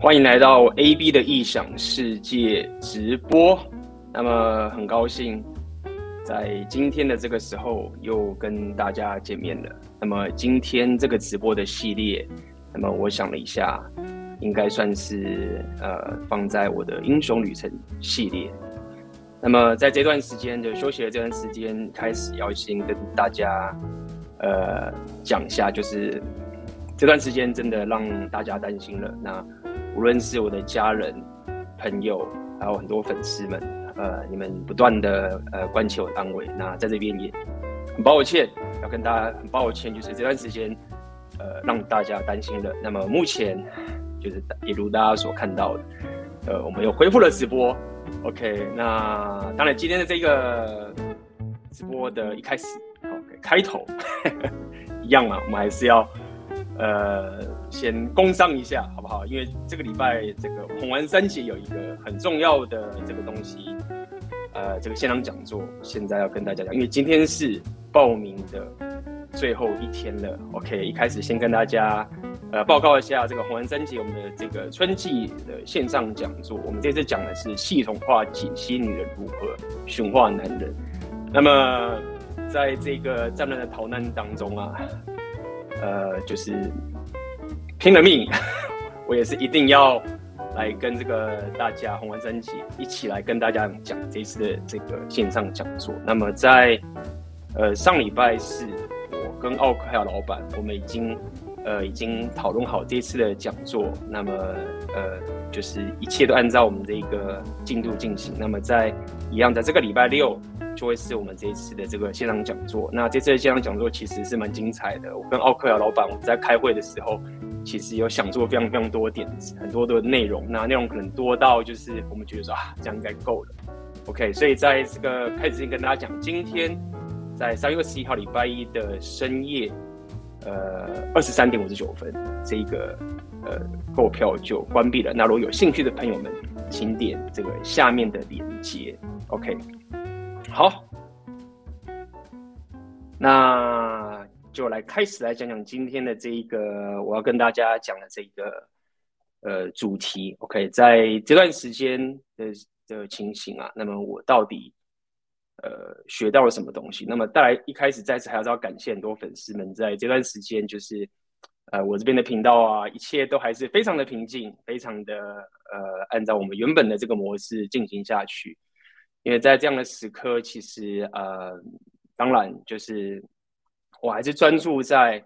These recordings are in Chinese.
欢迎来到 AB 的异想世界直播。那么很高兴在今天的这个时候又跟大家见面了。那么今天这个直播的系列，那么我想了一下，应该算是呃放在我的英雄旅程系列。那么在这段时间的休息的这段时间，开始要先跟大家呃讲一下，就是这段时间真的让大家担心了。那无论是我的家人、朋友，还有很多粉丝们，呃，你们不断的呃关切我的安危，那在这边也很抱歉，要跟大家很抱歉，就是这段时间呃让大家担心了。那么目前就是也如大家所看到的，呃，我们又恢复了直播。OK，那当然今天的这个直播的一开始，OK，开头 一样嘛，我们还是要。呃，先工商一下好不好？因为这个礼拜这个红丸三节有一个很重要的这个东西，呃，这个现场讲座现在要跟大家讲，因为今天是报名的最后一天了。OK，一开始先跟大家呃报告一下这个红丸三节我们的这个春季的线上讲座，我们这次讲的是系统化解析女人如何驯化男人。那么在这个战乱的逃难当中啊。呃，就是拼了命，我也是一定要来跟这个大家红丸三节一起来跟大家讲这次的这个线上讲座。那么在呃上礼拜四，我跟奥克还有老板，我们已经呃已经讨论好这次的讲座。那么呃就是一切都按照我们的一个进度进行。那么在一样在这个礼拜六。就会是我们这一次的这个线上讲座。那这次的线上讲座其实是蛮精彩的。我跟奥克亚老板我们在开会的时候，其实有想做非常非常多点子，很多的内容。那内容可能多到就是我们觉得说啊，这样应该够了。OK，所以在这个开始之前跟大家讲，今天在三月二十一号礼拜一的深夜，呃，二十三点五十九分，这个呃购票就关闭了。那如果有兴趣的朋友们，请点这个下面的链接。OK。好，那就来开始来讲讲今天的这一个我要跟大家讲的这一个呃主题。OK，在这段时间的的情形啊，那么我到底呃学到了什么东西？那么带来一开始再次还是要感谢很多粉丝们在这段时间，就是呃我这边的频道啊，一切都还是非常的平静，非常的呃按照我们原本的这个模式进行下去。因为在这样的时刻，其实呃，当然就是我还是专注在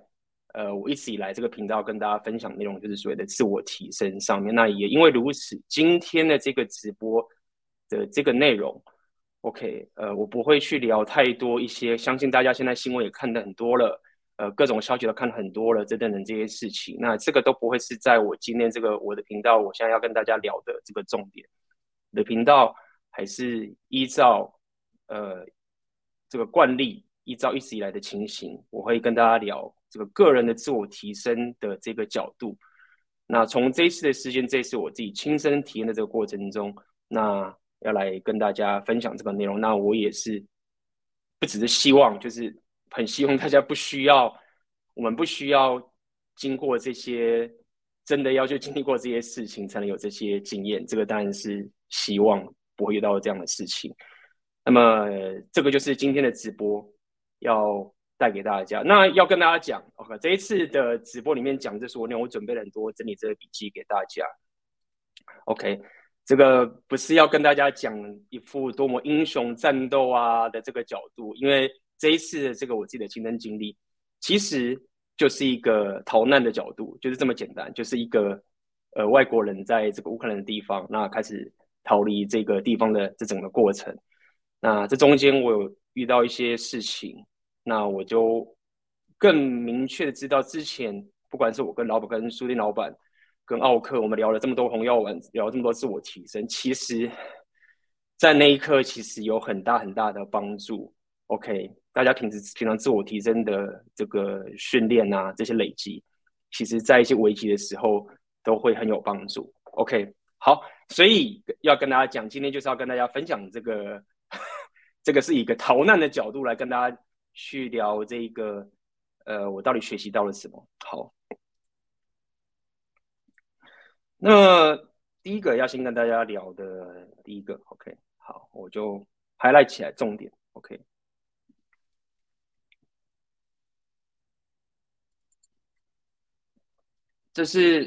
呃，我一直以来这个频道跟大家分享内容，就是所谓的自我提升上面。那也因为如此，今天的这个直播的这个内容，OK，呃，我不会去聊太多一些，相信大家现在新闻也看得很多了，呃，各种消息都看很多了，这等等这些事情，那这个都不会是在我今天这个我的频道，我现在要跟大家聊的这个重点，我的频道。还是依照呃这个惯例，依照一直以来的情形，我会跟大家聊这个个人的自我提升的这个角度。那从这一次的事件，这一次我自己亲身体验的这个过程中，那要来跟大家分享这个内容。那我也是不只是希望，就是很希望大家不需要，我们不需要经过这些，真的要去经历过这些事情才能有这些经验。这个当然是希望。不会遇到这样的事情，那么这个就是今天的直播要带给大家。那要跟大家讲，OK，这一次的直播里面讲这说，那我准备了很多整理这个笔记给大家。OK，这个不是要跟大家讲一副多么英雄战斗啊的这个角度，因为这一次的这个我自己的亲身经历，其实就是一个逃难的角度，就是这么简单，就是一个呃外国人在这个乌克兰的地方，那开始。逃离这个地方的这整个过程，那这中间我有遇到一些事情，那我就更明确的知道，之前不管是我跟老板、跟书店老板、跟奥克，我们聊了这么多红药丸，聊了这么多自我提升，其实，在那一刻其实有很大很大的帮助。OK，大家平时平常自我提升的这个训练啊，这些累积，其实在一些危机的时候都会很有帮助。OK。好，所以要跟大家讲，今天就是要跟大家分享这个，这个是一个逃难的角度来跟大家去聊这个，呃，我到底学习到了什么？好，那第一个要先跟大家聊的第一个，OK，好，我就 highlight 起来重点，OK，这是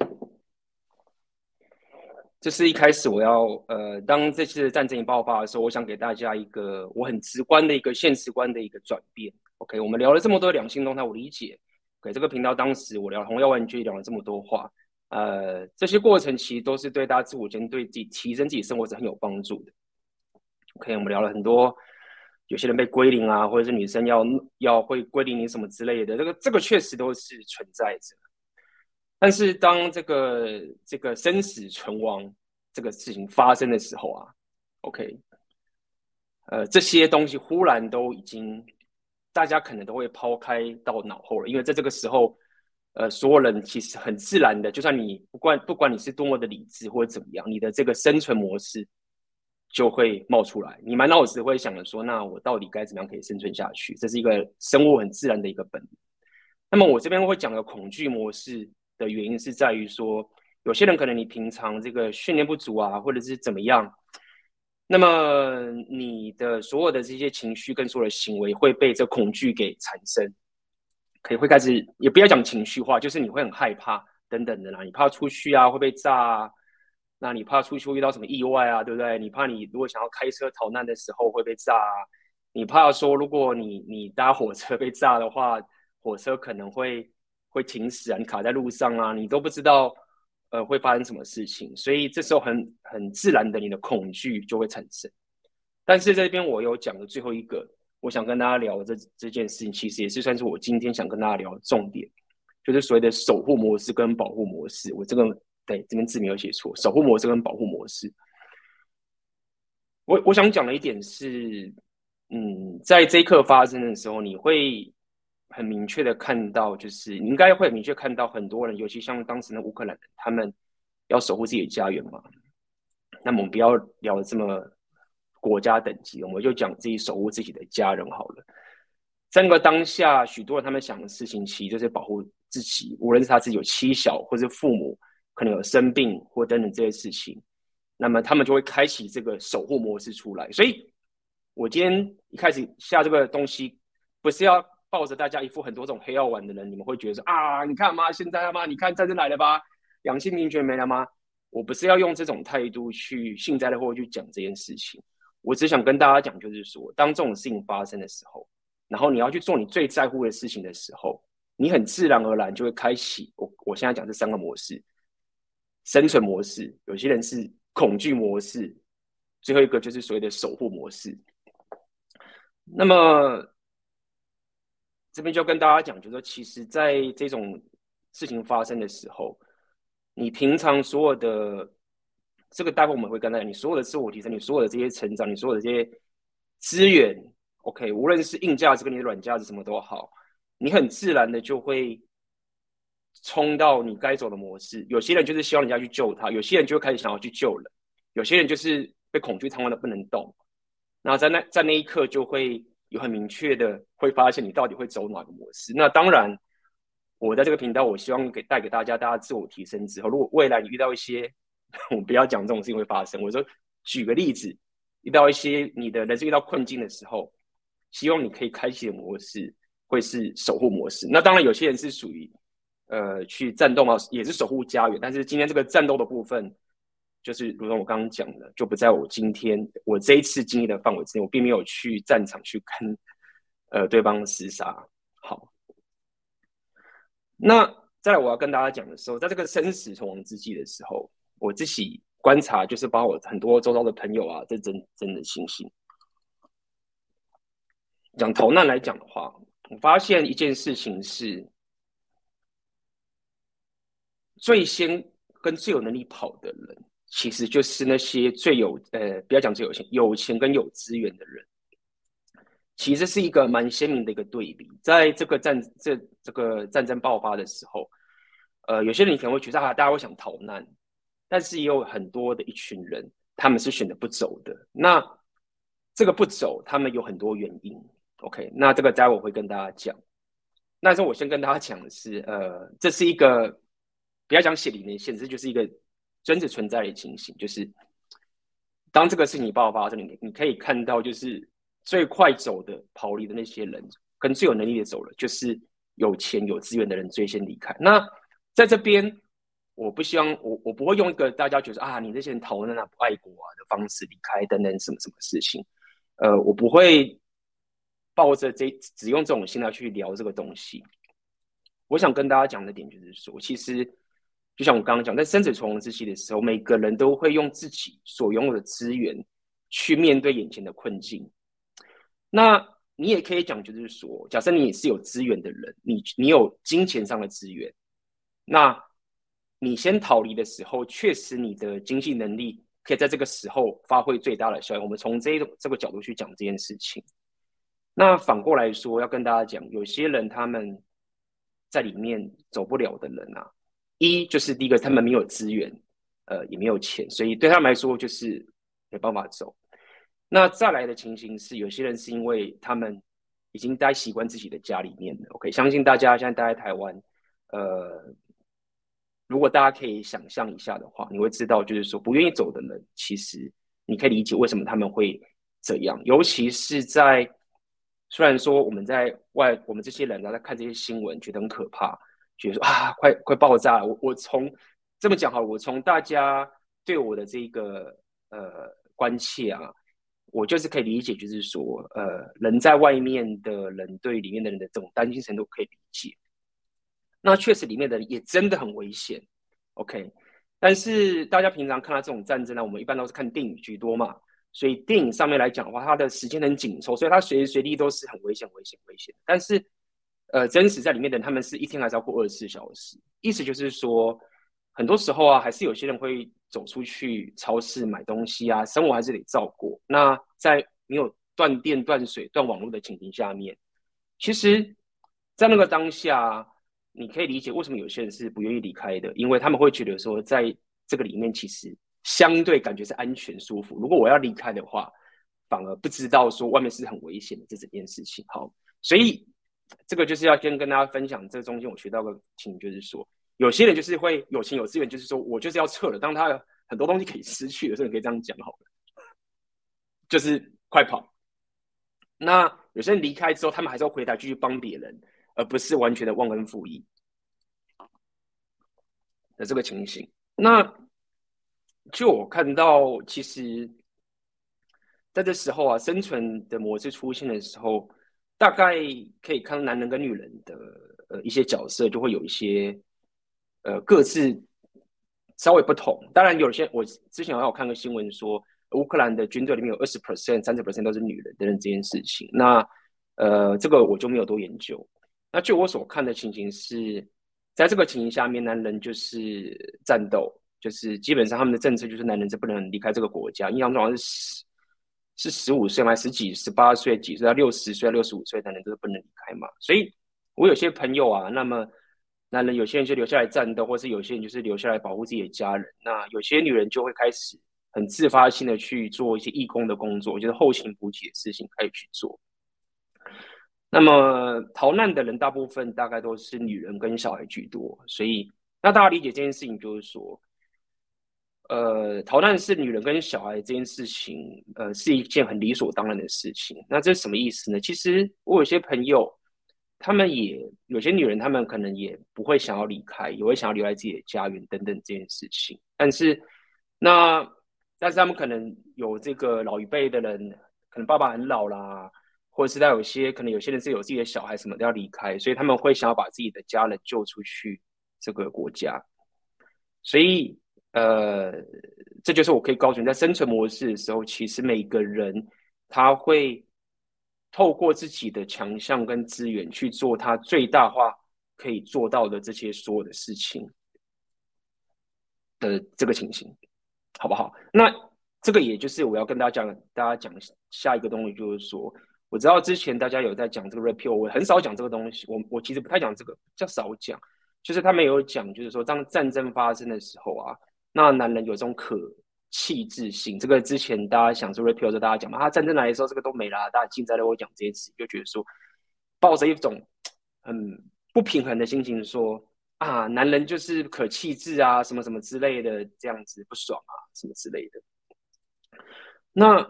这是一开始我要呃，当这次战争一爆发的时候，我想给大家一个我很直观的一个现实观的一个转变，OK，我们聊了这么多两性动态，我理解，OK，这个频道当时我聊红药丸就聊了这么多话。呃，这些过程其实都是对大家自我间对自己提升自己生活是很有帮助的。OK，我们聊了很多，有些人被归零啊，或者是女生要要会归零你什么之类的，这个这个确实都是存在着。但是当这个这个生死存亡这个事情发生的时候啊，OK，呃，这些东西忽然都已经大家可能都会抛开到脑后了，因为在这个时候。呃，所有人其实很自然的，就算你不管不管你是多么的理智或者怎么样，你的这个生存模式就会冒出来。你满脑子会想着说，那我到底该怎么样可以生存下去？这是一个生物很自然的一个本能。那么我这边会讲的恐惧模式的原因是在于说，有些人可能你平常这个训练不足啊，或者是怎么样，那么你的所有的这些情绪跟所有的行为会被这恐惧给产生。可以会开始，也不要讲情绪化，就是你会很害怕等等的啦。你怕出去啊，会被炸啊，那你怕出去遇到什么意外啊，对不对？你怕你如果想要开车逃难的时候会被炸啊，你怕说如果你你搭火车被炸的话，火车可能会会停驶啊，你卡在路上啊，你都不知道呃会发生什么事情，所以这时候很很自然的你的恐惧就会产生。但是这边我有讲的最后一个。我想跟大家聊这这件事情，其实也是算是我今天想跟大家聊的重点，就是所谓的守护模式跟保护模式。我这个对这边字没有写错，守护模式跟保护模式。我我想讲的一点是，嗯，在这一刻发生的时候，你会很明确的看到，就是你应该会很明确看到很多人，尤其像当时的乌克兰人，他们要守护自己的家园嘛。那么我们不要聊的这么。国家等级，我们就讲自己守护自己的家人好了。整个当下，许多人他们想的事情，其实就是保护自己，无论是他自己有妻小，或是父母可能有生病或等等这些事情，那么他们就会开启这个守护模式出来。所以，我今天一开始下这个东西，不是要抱着大家一副很多种黑药丸的人，你们会觉得说啊，你看嘛，现在了吗？你看战争来了吧？阳性平权没了吗？我不是要用这种态度去幸灾乐祸去讲这件事情。我只想跟大家讲，就是说，当这种事情发生的时候，然后你要去做你最在乎的事情的时候，你很自然而然就会开启我我现在讲这三个模式：生存模式，有些人是恐惧模式，最后一个就是所谓的守护模式。那么这边就跟大家讲，就是说，其实，在这种事情发生的时候，你平常所有的。这个待会我们会跟大家讲，你所有的自我提升，你所有的这些成长，你所有的这些资源，OK，无论是硬价值跟你的软价值什么都好，你很自然的就会冲到你该走的模式。有些人就是希望人家去救他，有些人就会开始想要去救人，有些人就是被恐惧瘫痪的不能动。那在那在那一刻就会有很明确的会发现你到底会走哪个模式。那当然，我在这个频道，我希望给带给大家，大家自我提升之后，如果未来你遇到一些。我不要讲这种事情会发生。我说，举个例子，遇到一些你的人生遇到困境的时候，希望你可以开启的模式会是守护模式。那当然，有些人是属于呃去战斗嘛，也是守护家园。但是今天这个战斗的部分，就是如同我刚刚讲的，就不在我今天我这一次经历的范围之内。我并没有去战场去跟呃对方厮杀。好，那再来我要跟大家讲的时候，在这个生死存亡之际的时候。我自己观察，就是把我很多周遭的朋友啊，这真真的信心。讲逃难来讲的话，我发现一件事情是，最先跟最有能力跑的人，其实就是那些最有呃，不要讲最有钱，有钱跟有资源的人。其实是一个蛮鲜明的一个对比，在这个战这这个战争爆发的时候，呃，有些人可能会觉得啊，大家会想逃难。但是也有很多的一群人，他们是选择不走的。那这个不走，他们有很多原因。OK，那这个待会我会跟大家讲。那时候我先跟大家讲的是，呃，这是一个不要讲血淋淋现实，就是一个真实存在的情形，就是当这个事情爆发的时候，你你可以看到，就是最快走的逃离的那些人，跟最有能力的走了，就是有钱有资源的人最先离开。那在这边，我不希望我我不会用一个大家觉得啊，你这些人逃难啊，不爱国啊的方式离开等等什么什么事情，呃，我不会抱着这只用这种心态去聊这个东西。我想跟大家讲的点就是说，其实就像我刚刚讲，在生死存亡之际的时候，每个人都会用自己所拥有的资源去面对眼前的困境。那你也可以讲，就是说，假设你是有资源的人，你你有金钱上的资源，那你先逃离的时候，确实你的经济能力可以在这个时候发挥最大的效用。我们从这一种这个角度去讲这件事情。那反过来说，要跟大家讲，有些人他们。在里面走不了的人啊，一就是第一个，他们没有资源，呃，也没有钱，所以对他们来说就是没办法走。那再来的情形是，有些人是因为他们已经待习惯自己的家里面了。OK，相信大家现在待在台湾，呃，如果大家可以想象一下的话，你会知道，就是说不愿意走的人，其实你可以理解为什么他们会这样，尤其是在。虽然说我们在外，我们这些人呢，在看这些新闻，觉得很可怕，觉得说啊，快快爆炸了！我我从这么讲好，我从大家对我的这个呃关切啊，我就是可以理解，就是说呃，人在外面的人对里面的人的这种担心程度可以理解。那确实里面的人也真的很危险，OK。但是大家平常看到这种战争呢，我们一般都是看电影居多嘛。所以电影上面来讲的话，它的时间很紧凑，所以它随时随地都是很危险、危险、危险。但是，呃，真实在里面的人，他们是一天还是要过二十四小时。意思就是说，很多时候啊，还是有些人会走出去超市买东西啊，生活还是得照顾。那在没有断电、断水、断网络的情形下面，其实，在那个当下，你可以理解为什么有些人是不愿意离开的，因为他们会觉得说，在这个里面其实。相对感觉是安全舒服。如果我要离开的话，反而不知道说外面是很危险的这整件事情。好，所以这个就是要先跟大家分享，这中间我学到个情，就是说有些人就是会有钱有资源，就是说我就是要撤了。当他有很多东西可以失去的时候，你可以这样讲好了，就是快跑。那有些人离开之后，他们还是要回来继续帮别人，而不是完全的忘恩负义的这个情形。那就我看到，其实在这时候啊，生存的模式出现的时候，大概可以看到男人跟女人的呃一些角色就会有一些呃各自稍微不同。当然，有些我之前好像有看个新闻说，乌克兰的军队里面有二十 percent、三十 percent 都是女人等等这件事情。那呃，这个我就没有多研究。那就我所看的情形是，在这个情形下面，男人就是战斗。就是基本上他们的政策就是男人是不能离开这个国家，印象中好像是十是十五岁吗？十几、十八岁、几岁到六十岁、六十五岁男人都是不能离开嘛。所以，我有些朋友啊，那么男人有些人就留下来战斗，或是有些人就是留下来保护自己的家人。那有些女人就会开始很自发性的去做一些义工的工作，就是后勤补给的事情可以去做。那么逃难的人大部分大概都是女人跟小孩居多，所以那大家理解这件事情就是说。呃，逃难是女人跟小孩这件事情，呃，是一件很理所当然的事情。那这是什么意思呢？其实我有些朋友，他们也有些女人，他们可能也不会想要离开，也会想要留在自己的家园等等这件事情。但是，那但是他们可能有这个老一辈的人，可能爸爸很老啦，或者是他有些可能有些人是有自己的小孩什么都要离开，所以他们会想要把自己的家人救出去这个国家，所以。呃，这就是我可以告诉你，在生存模式的时候，其实每个人他会透过自己的强项跟资源去做他最大化可以做到的这些所有的事情的这个情形，好不好？那这个也就是我要跟大家讲，大家讲下一个东西，就是说，我知道之前大家有在讲这个 REPEL，我很少讲这个东西，我我其实不太讲这个，比较少讲，就是他们有讲，就是说当战争发生的时候啊。那男人有这种可弃质性，这个之前大家想说 repeal 的，大家讲嘛，他战争来的时候，这个都没了，大家现在都会讲这些词，就觉得说，抱着一种很不平衡的心情说，啊，男人就是可气质啊，什么什么之类的，这样子不爽啊，什么之类的。那，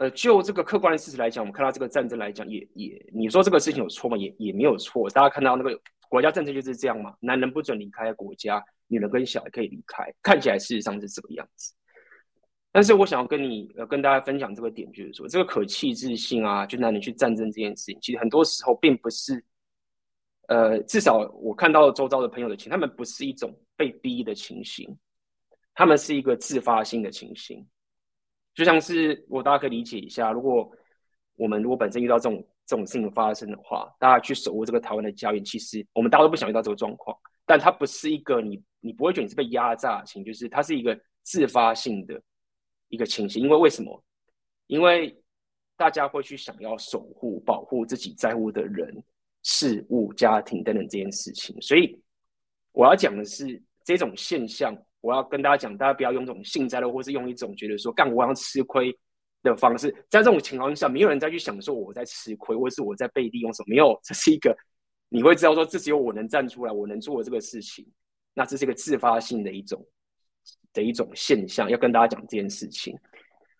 呃，就这个客观的事实来讲，我们看到这个战争来讲，也也，你说这个事情有错吗？也也没有错。大家看到那个国家政策就是这样嘛，男人不准离开国家，女人跟小孩可以离开，看起来事实上是这个样子。但是我想要跟你呃跟大家分享这个点，就是说这个可气质性啊，就男人去战争这件事情，其实很多时候并不是，呃，至少我看到周遭的朋友的情，他们不是一种被逼的情形，他们是一个自发性的情形，就像是我大家可以理解一下，如果我们如果本身遇到这种这种事情发生的话，大家去守护这个台湾的家园，其实我们大家都不想遇到这个状况，但它不是一个你你不会觉得你是被压榨的情，就是它是一个自发性的。一个情形，因为为什么？因为大家会去想要守护、保护自己在乎的人、事物、家庭等等这件事情，所以我要讲的是这种现象。我要跟大家讲，大家不要用这种幸灾乐祸，是用一种觉得说干我要吃亏的方式。在这种情况下，没有人再去想说我在吃亏，或是我在背地用什么。没有，这是一个你会知道说，这只有我能站出来，我能做的这个事情。那这是一个自发性的一种。的一种现象，要跟大家讲这件事情。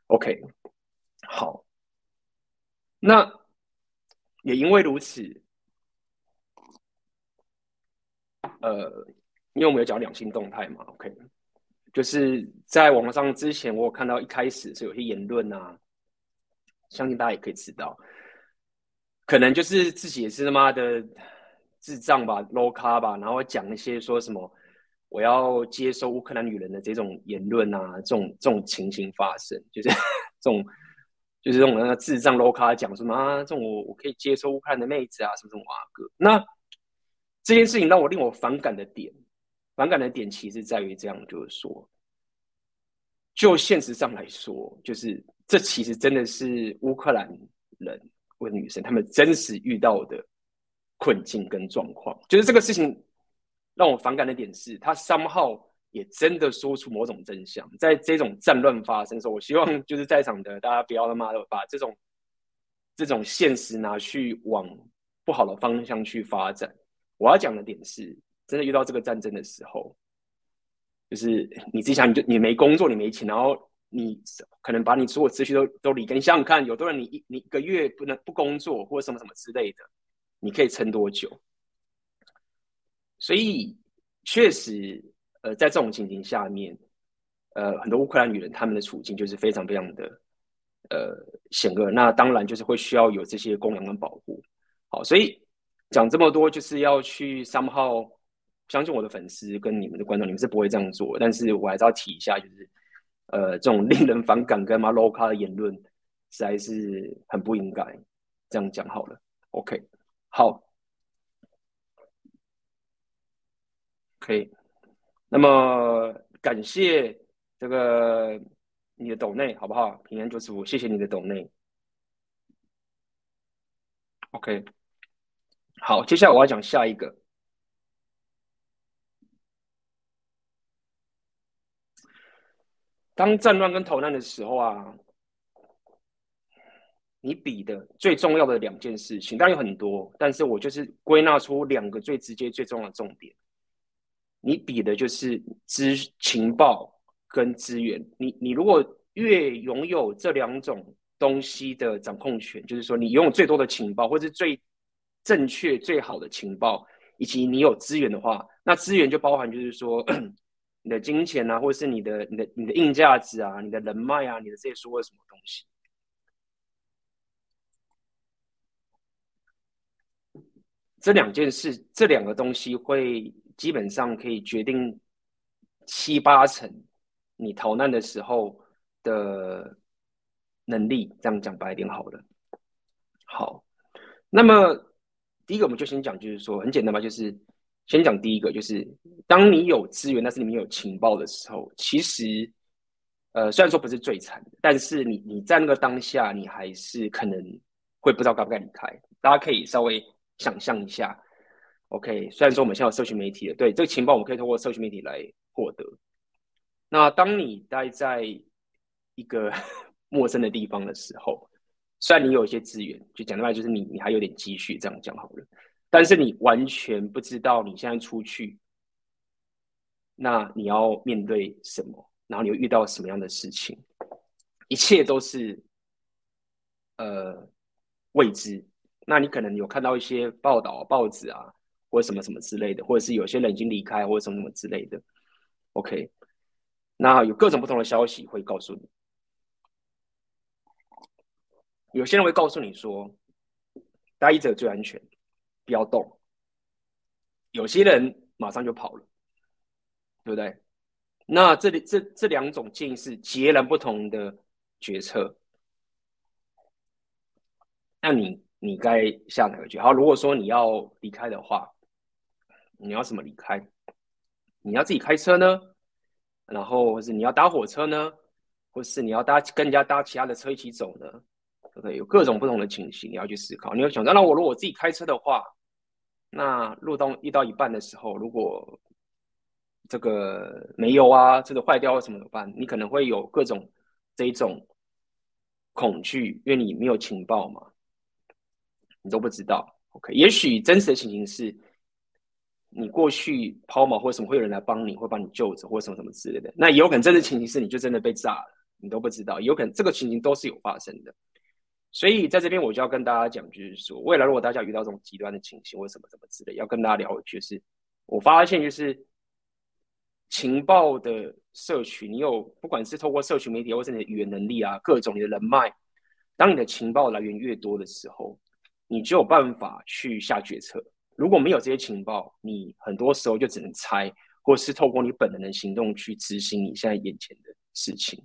OK，好，那也因为如此，呃，因为我们有讲两性动态嘛，OK，就是在网上之前，我有看到一开始是有些言论啊，相信大家也可以知道，可能就是自己也是他妈的智障吧，low 咖吧，然后讲一些说什么。我要接收乌克兰女人的这种言论啊，这种这种情形发生，就是 这种，就是这种那智障 low 咖讲什么啊，这种我我可以接收乌克兰的妹子啊，什么什么啊哥。那这件事情让我令我反感的点，反感的点其实在于这样，就是说，就现实上来说，就是这其实真的是乌克兰人或女生他们真实遇到的困境跟状况，就是这个事情。让我反感的点是，他 somehow 也真的说出某种真相。在这种战乱发生的时候，我希望就是在场的大家不要他妈的把这种这种现实拿去往不好的方向去发展。我要讲的点是，真的遇到这个战争的时候，就是你自己想，你就你没工作，你没钱，然后你可能把你所有积蓄都都理你想想看，有多少人你一你一个月不能不工作或者什么什么之类的，你可以撑多久？所以，确实，呃，在这种情形下面，呃，很多乌克兰女人她们的处境就是非常非常的，呃，险恶。那当然就是会需要有这些供养跟保护。好，所以讲这么多，就是要去 somehow 相信我的粉丝跟你们的观众，你们是不会这样做。但是我还是要提一下，就是，呃，这种令人反感跟妈 low 咖的言论，实在是很不应该这样讲。好了，OK，好。可以，那么感谢这个你的抖内好不好？平安九十五，谢谢你的抖内。OK，好，接下来我要讲下一个。当战乱跟逃难的时候啊，你比的最重要的两件事情，当然有很多，但是我就是归纳出两个最直接、最重要的重点。你比的就是资情报跟资源，你你如果越拥有这两种东西的掌控权，就是说你拥有最多的情报，或是最正确最好的情报，以及你有资源的话，那资源就包含就是说你的金钱啊，或是你的你的你的硬价值啊，你的人脉啊，你的这些所有什么东西，这两件事，这两个东西会。基本上可以决定七八成你逃难的时候的能力，这样讲白一点好了。好，那么第一个我们就先讲，就是说很简单吧，就是先讲第一个，就是当你有资源，但是你没有情报的时候，其实呃虽然说不是最惨，但是你你在那个当下，你还是可能会不知道该不该离开。大家可以稍微想象一下。OK，虽然说我们现在有社群媒体了，对这个情报我们可以通过社群媒体来获得。那当你待在一个 陌生的地方的时候，虽然你有一些资源，就讲的话就是你你还有点积蓄，这样讲好了。但是你完全不知道你现在出去，那你要面对什么，然后你又遇到什么样的事情，一切都是呃未知。那你可能有看到一些报道、报纸啊，或者什么什么之类的，或者是有些人已经离开，或者什么什么之类的。OK，那有各种不同的消息会告诉你。有些人会告诉你说，待着最安全，不要动。有些人马上就跑了，对不对？那这里这这两种建议是截然不同的决策。那你你该下哪个决？好，如果说你要离开的话，你要怎么离开？你要自己开车呢？然后或是你要搭火车呢？或是你要搭跟人家搭其他的车一起走呢？对不对，有各种不同的情形，你要去思考。你要想，那我如果自己开车的话，那路到遇到一半的时候，如果这个没油啊，这个坏掉或什么怎么办？你可能会有各种这一种恐惧，因为你没有情报嘛，你都不知道。OK，也许真实的情形是，你过去抛锚或什么会有人来帮你，会帮你救走或什么什么之类的。那有可能真实情形是，你就真的被炸了，你都不知道。有可能这个情形都是有发生的。所以在这边我就要跟大家讲，就是说，未来如果大家遇到这种极端的情形或什么什么之类，要跟大家聊，就是我发现就是情报的摄取，你有不管是透过社群媒体，或是你的语言能力啊，各种你的人脉，当你的情报来源越多的时候，你就有办法去下决策。如果没有这些情报，你很多时候就只能猜，或是透过你本能的行动去执行你现在眼前的事情。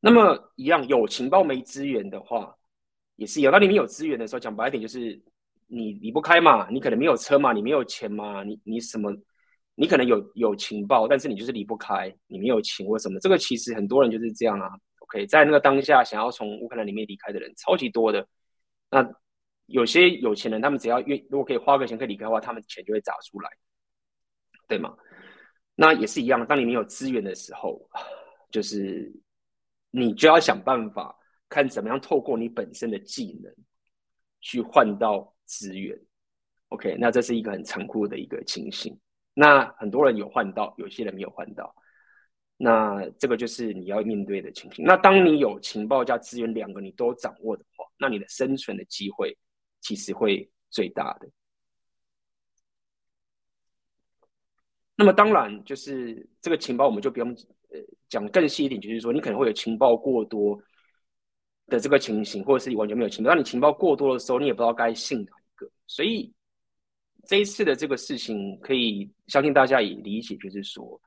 那么一样有情报没资源的话，也是有。当你没有资源的时候，讲白一点就是你离不开嘛，你可能没有车嘛，你没有钱嘛，你你什么，你可能有有情报，但是你就是离不开，你没有钱或什么。这个其实很多人就是这样啊。OK，在那个当下想要从乌克兰里面离开的人超级多的。那有些有钱人，他们只要愿如果可以花个钱可以离开的话，他们钱就会砸出来，对吗？那也是一样，当你没有资源的时候，就是。你就要想办法，看怎么样透过你本身的技能去换到资源。OK，那这是一个很残酷的一个情形。那很多人有换到，有些人没有换到。那这个就是你要面对的情形。那当你有情报加资源两个你都掌握的话，那你的生存的机会其实会最大的。那么当然就是这个情报，我们就不用。呃，讲更细一点，就是说你可能会有情报过多的这个情形，或者是你完全没有情报。当你情报过多的时候，你也不知道该信哪一个。所以这一次的这个事情，可以相信大家也理解，就是说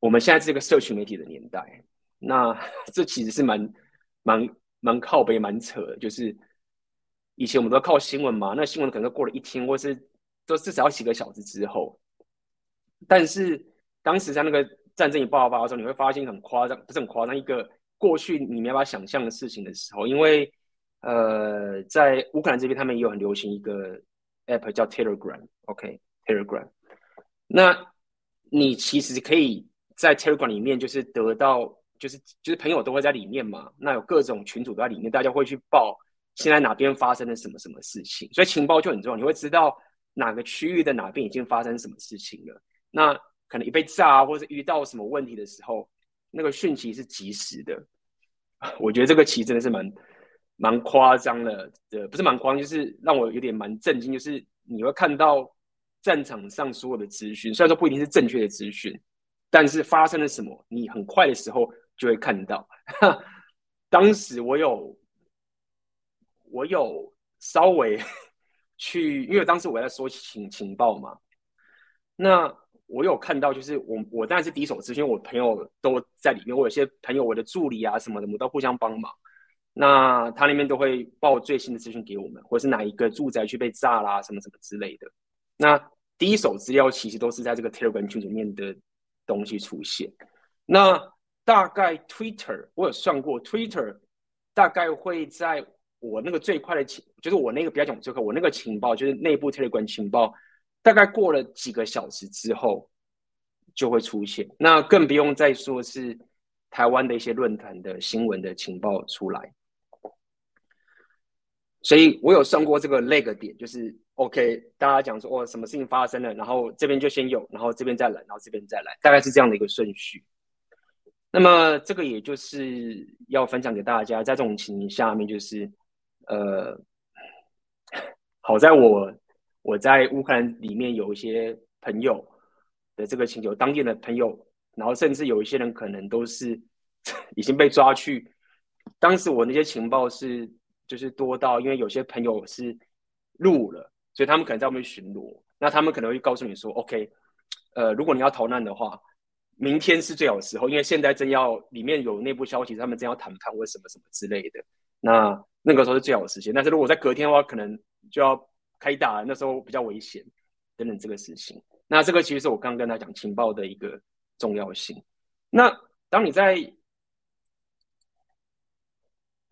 我们现在这个社群媒体的年代，那 这其实是蛮蛮蛮靠北、蛮扯的。就是以前我们都靠新闻嘛，那新闻可能过了一天，或是都至少要几个小时之后，但是当时在那个。战争一爆发的时候，你会发现很夸张，不是很夸张，一个过去你没办法想象的事情的时候，因为呃，在乌克兰这边，他们也有很流行一个 app 叫 Telegram，OK，Telegram。那你其实可以在 Telegram 里面，就是得到，就是就是朋友都会在里面嘛，那有各种群组都在里面，大家会去报现在哪边发生了什么什么事情，所以情报就很重要，你会知道哪个区域的哪边已经发生什么事情了。那可能一被炸，或者遇到什么问题的时候，那个讯息是及时的。我觉得这个其实真的是蛮蛮夸张的，呃，不是蛮夸张，就是让我有点蛮震惊。就是你会看到战场上所有的资讯，虽然说不一定是正确的资讯，但是发生了什么，你很快的时候就会看到。当时我有我有稍微 去，因为当时我在说情情报嘛，那。我有看到，就是我我当然是第一手资讯，我朋友都在里面，我有些朋友，我的助理啊什么的，我都互相帮忙。那他那边都会报最新的资讯给我们，或是哪一个住宅区被炸啦，什么什么之类的。那第一手资料其实都是在这个 Telegram 群里面的东西出现。那大概 Twitter 我有算过，Twitter 大概会在我那个最快的情，就是我那个比较讲最快，我那个情报就是内部 Telegram 情报。大概过了几个小时之后，就会出现。那更不用再说是台湾的一些论坛的新闻的情报出来。所以我有算过这个 lag 点，就是 OK，大家讲说哦，什么事情发生了，然后这边就先有，然后这边再来，然后这边再来，大概是这样的一个顺序。那么这个也就是要分享给大家，在这种情形下面，就是呃，好在我我在乌克兰里面有一些朋友的这个请求，当地的朋友，然后甚至有一些人可能都是 已经被抓去。当时我那些情报是就是多到，因为有些朋友是入了，所以他们可能在外面巡逻，那他们可能会告诉你说，OK，呃，如果你要逃难的话。明天是最好的时候，因为现在正要里面有内部消息，他们正要谈判或什么什么之类的。那那个时候是最好的时间，但是如果在隔天的话，可能就要开打，那时候比较危险等等这个事情。那这个其实是我刚刚跟他讲情报的一个重要性。那当你在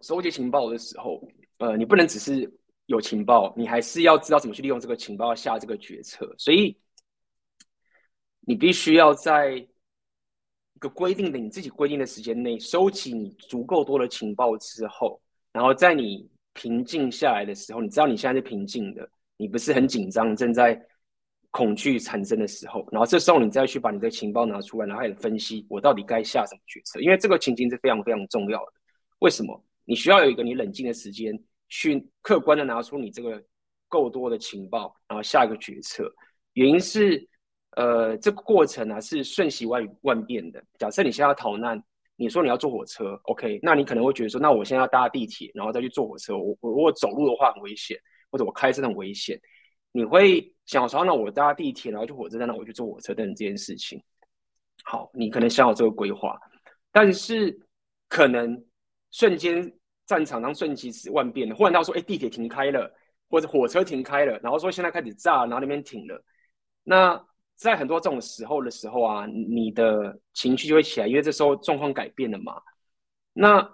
收集情报的时候，呃，你不能只是有情报，你还是要知道怎么去利用这个情报下这个决策。所以你必须要在一个规定的你自己规定的时间内收集你足够多的情报之后，然后在你平静下来的时候，你知道你现在是平静的，你不是很紧张，正在恐惧产生的时候，然后这时候你再去把你的情报拿出来，然后开始分析我到底该下什么决策，因为这个情境是非常非常重要的。为什么？你需要有一个你冷静的时间去客观的拿出你这个够多的情报，然后下一个决策。原因是。呃，这个过程啊是瞬息万万变的。假设你现在要逃难，你说你要坐火车，OK，那你可能会觉得说，那我现在要搭地铁，然后再去坐火车。我我如果走路的话很危险，或者我开车很危险。你会想说，那我搭地铁，然后去火车站，那我去坐火车等等这件事情。好，你可能想好这个规划，但是可能瞬间战场上瞬息万变的，忽然到说，哎，地铁停开了，或者火车停开了，然后说现在开始炸，然后那边停了，那。在很多这种时候的时候啊，你的情绪就会起来，因为这时候状况改变了嘛。那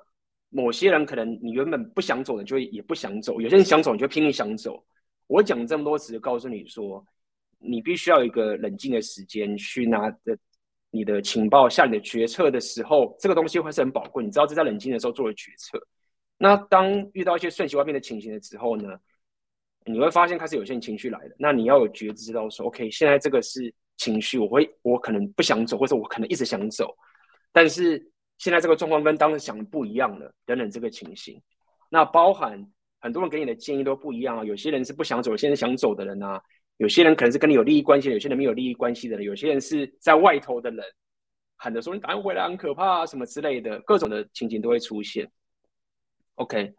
某些人可能你原本不想走的，就也不想走；有些人想走，你就拼命想走。我讲这么多，只是告诉你说，你必须要有一个冷静的时间去拿着你的情报下你的决策的时候，这个东西会是很宝贵。你知道，这在冷静的时候做的决策。那当遇到一些瞬息万变的情形的时候呢？你会发现开始有些情绪来了，那你要有觉知，知道说，OK，现在这个是情绪，我会，我可能不想走，或者我可能一直想走，但是现在这个状况跟当时想的不一样了，等等这个情形，那包含很多人给你的建议都不一样啊，有些人是不想走，有些人想走的人啊，有些人可能是跟你有利益关系的，有些人没有利益关系的人，有些人是在外头的人，喊着说你赶快回来很可怕啊，什么之类的，各种的情形都会出现，OK。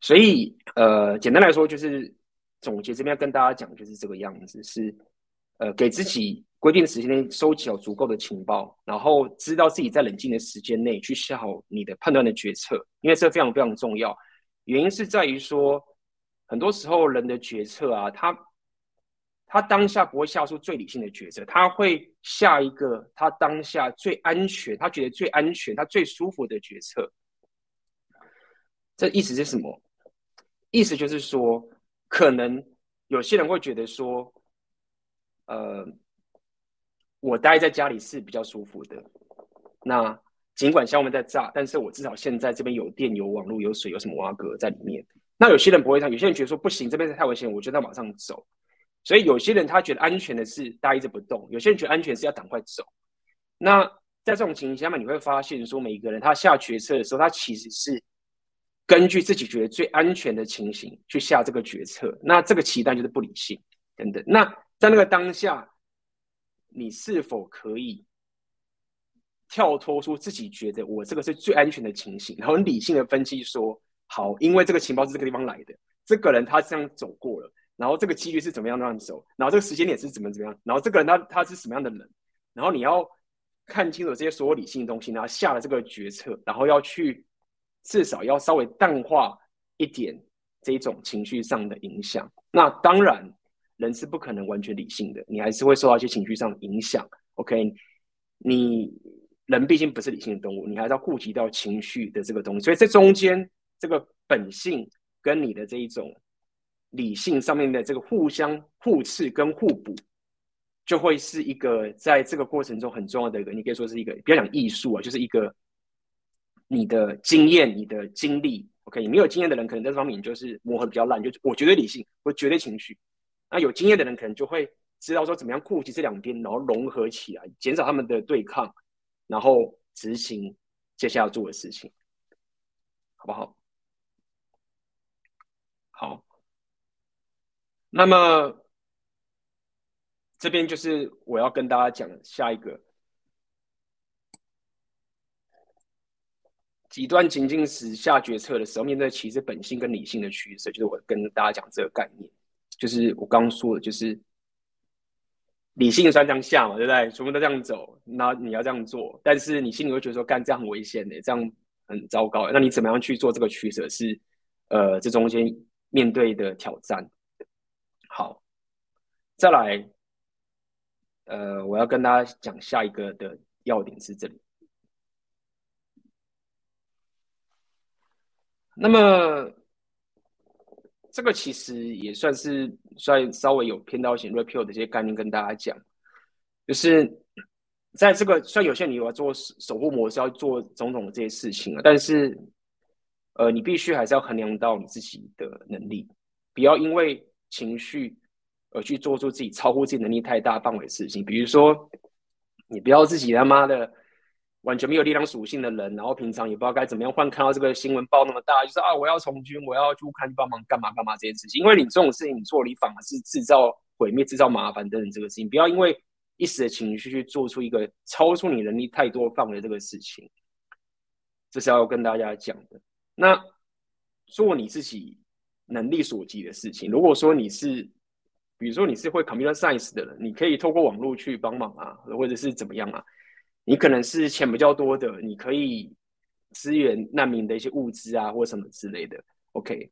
所以，呃，简单来说，就是总结这边要跟大家讲，就是这个样子，是呃，给自己规定的时间内收集好足够的情报，然后知道自己在冷静的时间内去下好你的判断的决策，因为这非常非常重要。原因是在于说，很多时候人的决策啊，他他当下不会下出最理性的决策，他会下一个他当下最安全，他觉得最安全，他最舒服的决策。这意思是什么？意思就是说，可能有些人会觉得说，呃，我待在家里是比较舒服的。那尽管下面在炸，但是我至少现在这边有电、有网络、有水、有什么瓦格在里面。那有些人不会这样，有些人觉得说不行，这边太危险，我觉得要马上走。所以有些人他觉得安全的是待着不动，有些人觉得安全是要赶快走。那在这种情形下面，你会发现说，每一个人他下决策的时候，他其实是。根据自己觉得最安全的情形去下这个决策，那这个期待就是不理性等等。那在那个当下，你是否可以跳脱出自己觉得我这个是最安全的情形，然后理性的分析说，好，因为这个情报是这个地方来的，这个人他这样走过了，然后这个几率是怎么样让你走，然后这个时间点是怎么怎么样，然后这个人他他是什么样的人，然后你要看清楚这些所有理性的东西，然后下了这个决策，然后要去。至少要稍微淡化一点这种情绪上的影响。那当然，人是不可能完全理性的，你还是会受到一些情绪上的影响。OK，你人毕竟不是理性的动物，你还是要顾及到情绪的这个东西。所以这中间这个本性跟你的这一种理性上面的这个互相互斥跟互补，就会是一个在这个过程中很重要的一个，你可以说是一个不要讲艺术啊，就是一个。你的经验、你的经历 OK，你没有经验的人，可能在这方面你就是磨合比较烂，就我绝对理性，我绝对情绪。那有经验的人，可能就会知道说怎么样顾及这两边，然后融合起来，减少他们的对抗，然后执行接下来要做的事情，好不好？好。那么这边就是我要跟大家讲下一个。极端情境时下决策的时候，面对其实本性跟理性的取舍，就是我跟大家讲这个概念，就是我刚刚说的，就是理性算这样下嘛，对不对？全部都这样走，那你要这样做，但是你心里会觉得说，干这样很危险的，这样很糟糕。那你怎么样去做这个取舍？是呃，这中间面对的挑战。好，再来，呃，我要跟大家讲下一个的要点是这里。那么，这个其实也算是算稍微有偏到一些 repeal 的一些概念跟大家讲，就是在这个虽然有些你要做守护模式，要做种种的这些事情啊，但是，呃，你必须还是要衡量到你自己的能力，不要因为情绪而去做出自己超乎自己能力太大范围的事情，比如说，你不要自己他妈的。完全没有力量属性的人，然后平常也不知道该怎么样，换看到这个新闻报那么大，就是啊，我要从军，我要去看帮忙干嘛干嘛这件事情。因为你这种事情你做，你反而是制造毁灭、制造麻烦等等这个事情。不要因为一时的情绪去做出一个超出你能力太多范围这个事情，这是要跟大家讲的。那做你自己能力所及的事情。如果说你是，比如说你是会 computer science 的人，你可以透过网络去帮忙啊，或者是怎么样啊。你可能是钱比较多的，你可以支援难民的一些物资啊，或什么之类的，OK，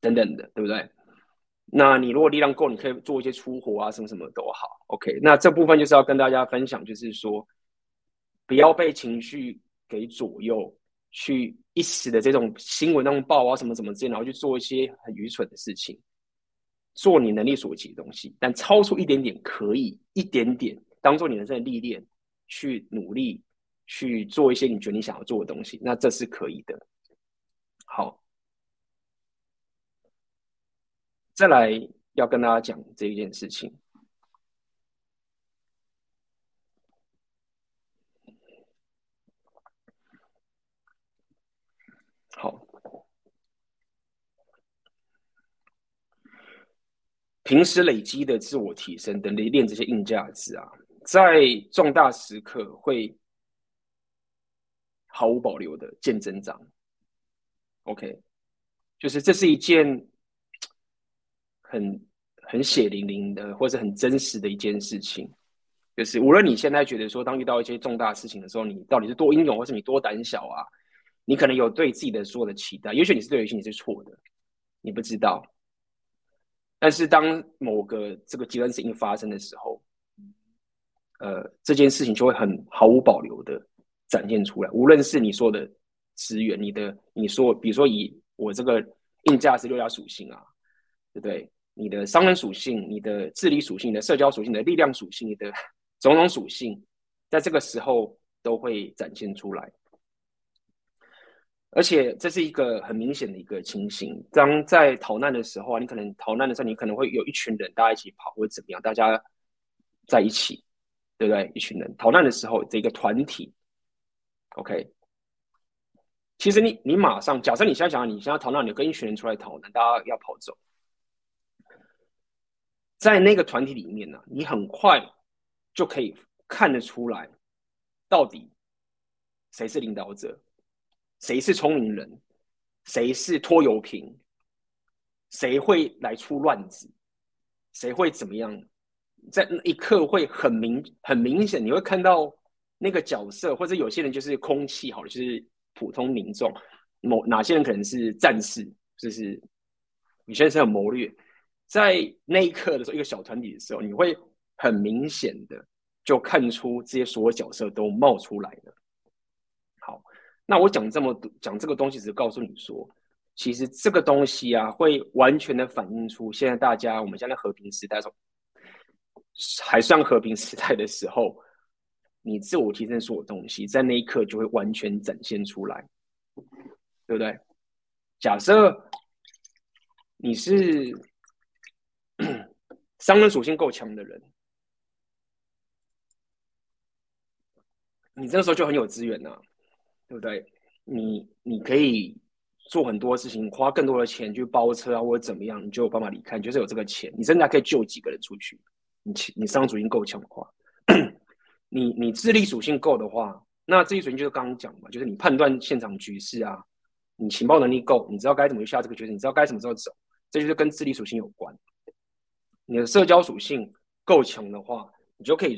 等等的，对不对？那你如果力量够，你可以做一些出活啊，什么什么都好，OK。那这部分就是要跟大家分享，就是说，不要被情绪给左右，去一时的这种新闻那种报啊，什么什么之类，然后去做一些很愚蠢的事情，做你能力所及的东西，但超出一点点可以一点点当做你人生的历练。去努力去做一些你觉得你想要做的东西，那这是可以的。好，再来要跟大家讲这一件事情。好，平时累积的自我提升，等练这些硬价值啊。在重大时刻会毫无保留的见真章，OK，就是这是一件很很血淋淋的，或者很真实的一件事情。就是无论你现在觉得说，当遇到一些重大事情的时候，你到底是多英勇，或是你多胆小啊？你可能有对自己的所有的期待，也许你是对，也许你是错的，你不知道。但是当某个这个极端事情发生的时候，呃，这件事情就会很毫无保留的展现出来。无论是你说的资源，你的你说，比如说以我这个硬价是六大属性啊，对不对？你的商人属性、你的智力属性、你的社交属性、你的力量属性、你的 种种属性，在这个时候都会展现出来。而且这是一个很明显的一个情形。当在逃难的时候啊，你可能逃难的时候，你可能会有一群人大家一起跑，或者怎么样，大家在一起。对不对？一群人逃难的时候，这个团体，OK。其实你你马上，假设你现在想，你现在逃难，你跟一群人出来逃难，大家要跑走，在那个团体里面呢、你很快就可以看得出来，到底谁是领导者，谁是聪明人，谁是拖油瓶，谁会来出乱子，谁会怎么样。在那一刻会很明很明显，你会看到那个角色，或者有些人就是空气好了，就是普通民众。某哪些人可能是战士，就是有些人是很谋略。在那一刻的时候，一个小团体的时候，你会很明显的就看出这些所有角色都冒出来了。好，那我讲这么多，讲这个东西，只是告诉你说，其实这个东西啊，会完全的反映出现在大家我们现在和平时代中。还算和平时代的时候，你自我提升所有东西，在那一刻就会完全展现出来，对不对？假设你是 商人属性够强的人，你这个时候就很有资源呐，对不对？你你可以做很多事情，花更多的钱去包车啊，或者怎么样，你就有办法离开，你就是有这个钱，你甚至还可以救几个人出去。你你商属性够强的话，你你智力属性够的话，那智力属性就是刚刚讲嘛，就是你判断现场局势啊，你情报能力够，你知道该怎么去下这个决定，你知道该什么时候走，这就是跟智力属性有关。你的社交属性够强的话，你就可以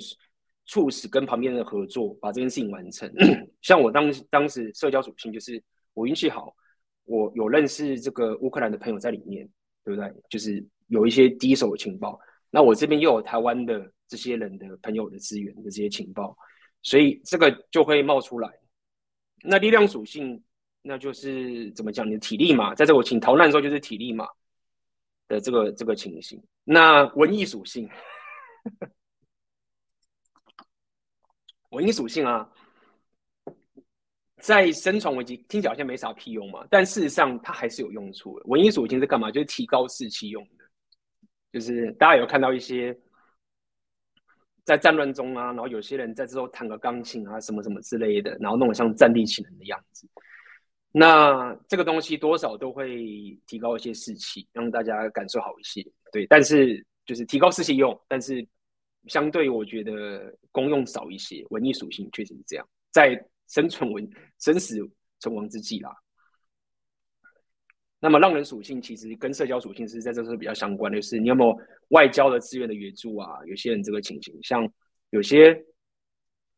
促使跟旁边人的合作，把这件事情完成。像我当当时社交属性就是我运气好，我有认识这个乌克兰的朋友在里面，对不对？就是有一些第一手的情报。那我这边又有台湾的这些人的朋友的资源的这些情报，所以这个就会冒出来。那力量属性，那就是怎么讲？你的体力嘛，在这我请逃难的时候就是体力嘛。的这个这个情形，那文艺属性，文艺属性啊，在生存危机听起来好像没啥屁用嘛，但事实上它还是有用处的。文艺属性是干嘛？就是提高士气用的，就是大家有看到一些在战乱中啊，然后有些人在这时候弹个钢琴啊，什么什么之类的，然后弄得像战地情人的样子。那这个东西多少都会提高一些士气，让大家感受好一些。对，但是就是提高士气用，但是相对我觉得功用少一些。文艺属性确实是这样，在生存文生死存亡之际啦。那么浪人属性其实跟社交属性是在这时候比较相关的，就是你有没有外交的资源的援助啊？有些人这个情形，像有些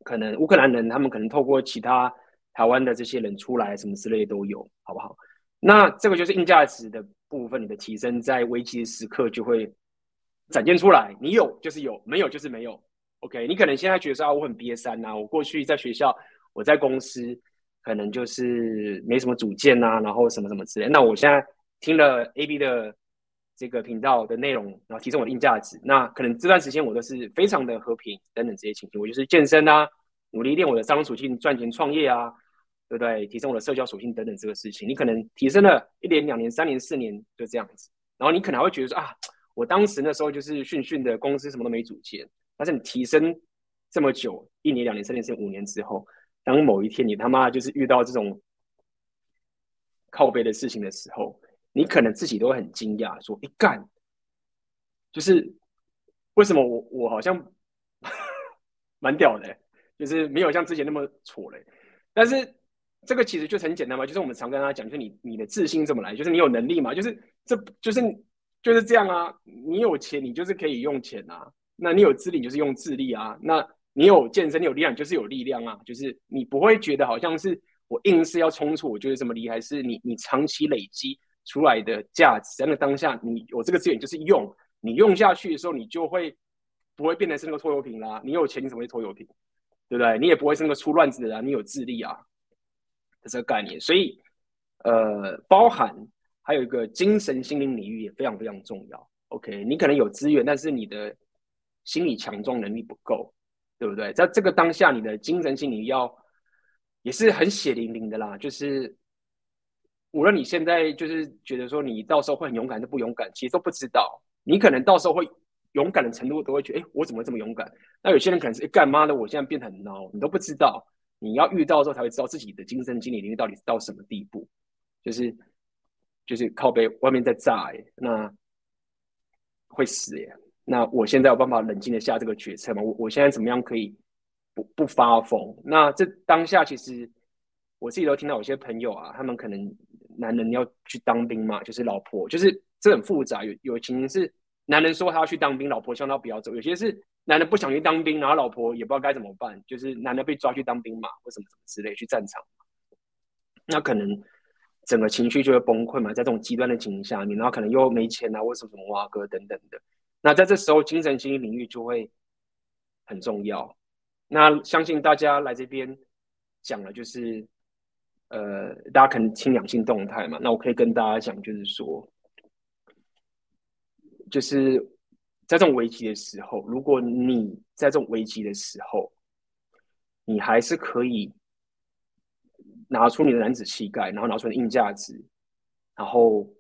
可能乌克兰人，他们可能透过其他。台湾的这些人出来，什么之类都有，好不好？那这个就是硬价值的部分，你的提升在危机的时刻就会展现出来。你有就是有，没有就是没有。OK，你可能现在觉得说啊，我很憋三呐，我过去在学校，我在公司可能就是没什么主见呐，然后什么什么之类。那我现在听了 AB 的这个频道的内容，然后提升我的硬价值，那可能这段时间我都是非常的和平等等这些情形。我就是健身啊，努力练我的商属性，赚钱创业啊。对不对？提升我的社交属性等等这个事情，你可能提升了一年、两年、三年、四年，就这样子。然后你可能还会觉得说啊，我当时那时候就是训训的公司什么都没主见。但是你提升这么久，一年、两年、三年、四年、五年之后，当某一天你他妈就是遇到这种靠背的事情的时候，你可能自己都很惊讶，说一干，就是为什么我我好像 蛮屌的，就是没有像之前那么挫嘞，但是。这个其实就很简单嘛，就是我们常跟他讲，就是你你的自信怎么来，就是你有能力嘛，就是这就是就是这样啊。你有钱，你就是可以用钱啊；那你有智力，就是用智力啊；那你有健身，你有力量，就是有力量啊。就是你不会觉得好像是我硬是要冲出，我觉得这么厉害，是你你长期累积出来的价值，在那当下，你有这个资源就是用，你用下去的时候，你就会不会变成是那个拖油瓶啦。你有钱，你怎么会拖油瓶？对不对？你也不会是那个出乱子的人，你有智力啊。这个概念，所以，呃，包含还有一个精神心灵领域也非常非常重要。OK，你可能有资源，但是你的心理强壮能力不够，对不对？在这个当下，你的精神心理要也是很血淋淋的啦。就是无论你现在就是觉得说你到时候会很勇敢，就不勇敢，其实都不知道。你可能到时候会勇敢的程度都会觉得，哎，我怎么这么勇敢？那有些人可能是，哎，干嘛的？我现在变得很孬，你都不知道。你要遇到的时候才会知道自己的精神心理领域到底到什么地步，就是就是靠背外面在炸，那会死耶。那我现在有办法冷静的下这个决策吗？我我现在怎么样可以不不发疯？那这当下其实我自己都听到有些朋友啊，他们可能男人要去当兵嘛，就是老婆就是这很复杂，有有情形是男人说他要去当兵，老婆希望他不要走，有些是。男人不想去当兵，然后老婆也不知道该怎么办，就是男的被抓去当兵嘛，或什么什么之类去战场，那可能整个情绪就会崩溃嘛，在这种极端的情形下面，然后可能又没钱啊，或什么什么哇哥等等的，那在这时候精神心理领域就会很重要。那相信大家来这边讲了，就是呃，大家可能听两性动态嘛，那我可以跟大家讲，就是说，就是。在这种危机的时候，如果你在这种危机的时候，你还是可以拿出你的男子气概，然后拿出你的硬价值，然后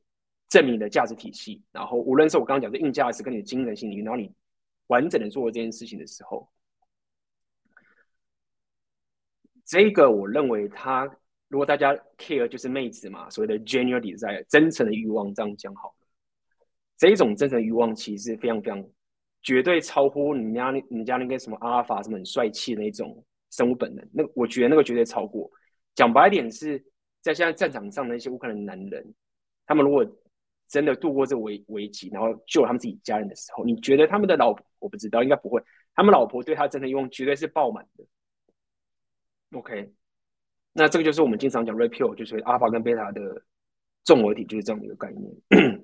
证明的价值体系，然后无论是我刚刚讲的硬价值跟你的精神性，然后你完整的做这件事情的时候，这个我认为他如果大家 care 就是妹子嘛，所谓的 genuine desire 真诚的欲望，这样讲好了。这一种真诚的欲望其实是非常非常绝对超乎你们家你们家那个什么阿尔法什么很帅气的那种生物本能，那我觉得那个绝对超过。讲白一点是在现在战场上的那些乌克兰男人，他们如果真的度过这危危机，然后救他们自己家人的时候，你觉得他们的老婆我不知道应该不会，他们老婆对他真的用绝对是爆满的。OK，那这个就是我们经常讲 Red Pill，就是阿尔法跟贝塔的综合体，就是这样的一个概念。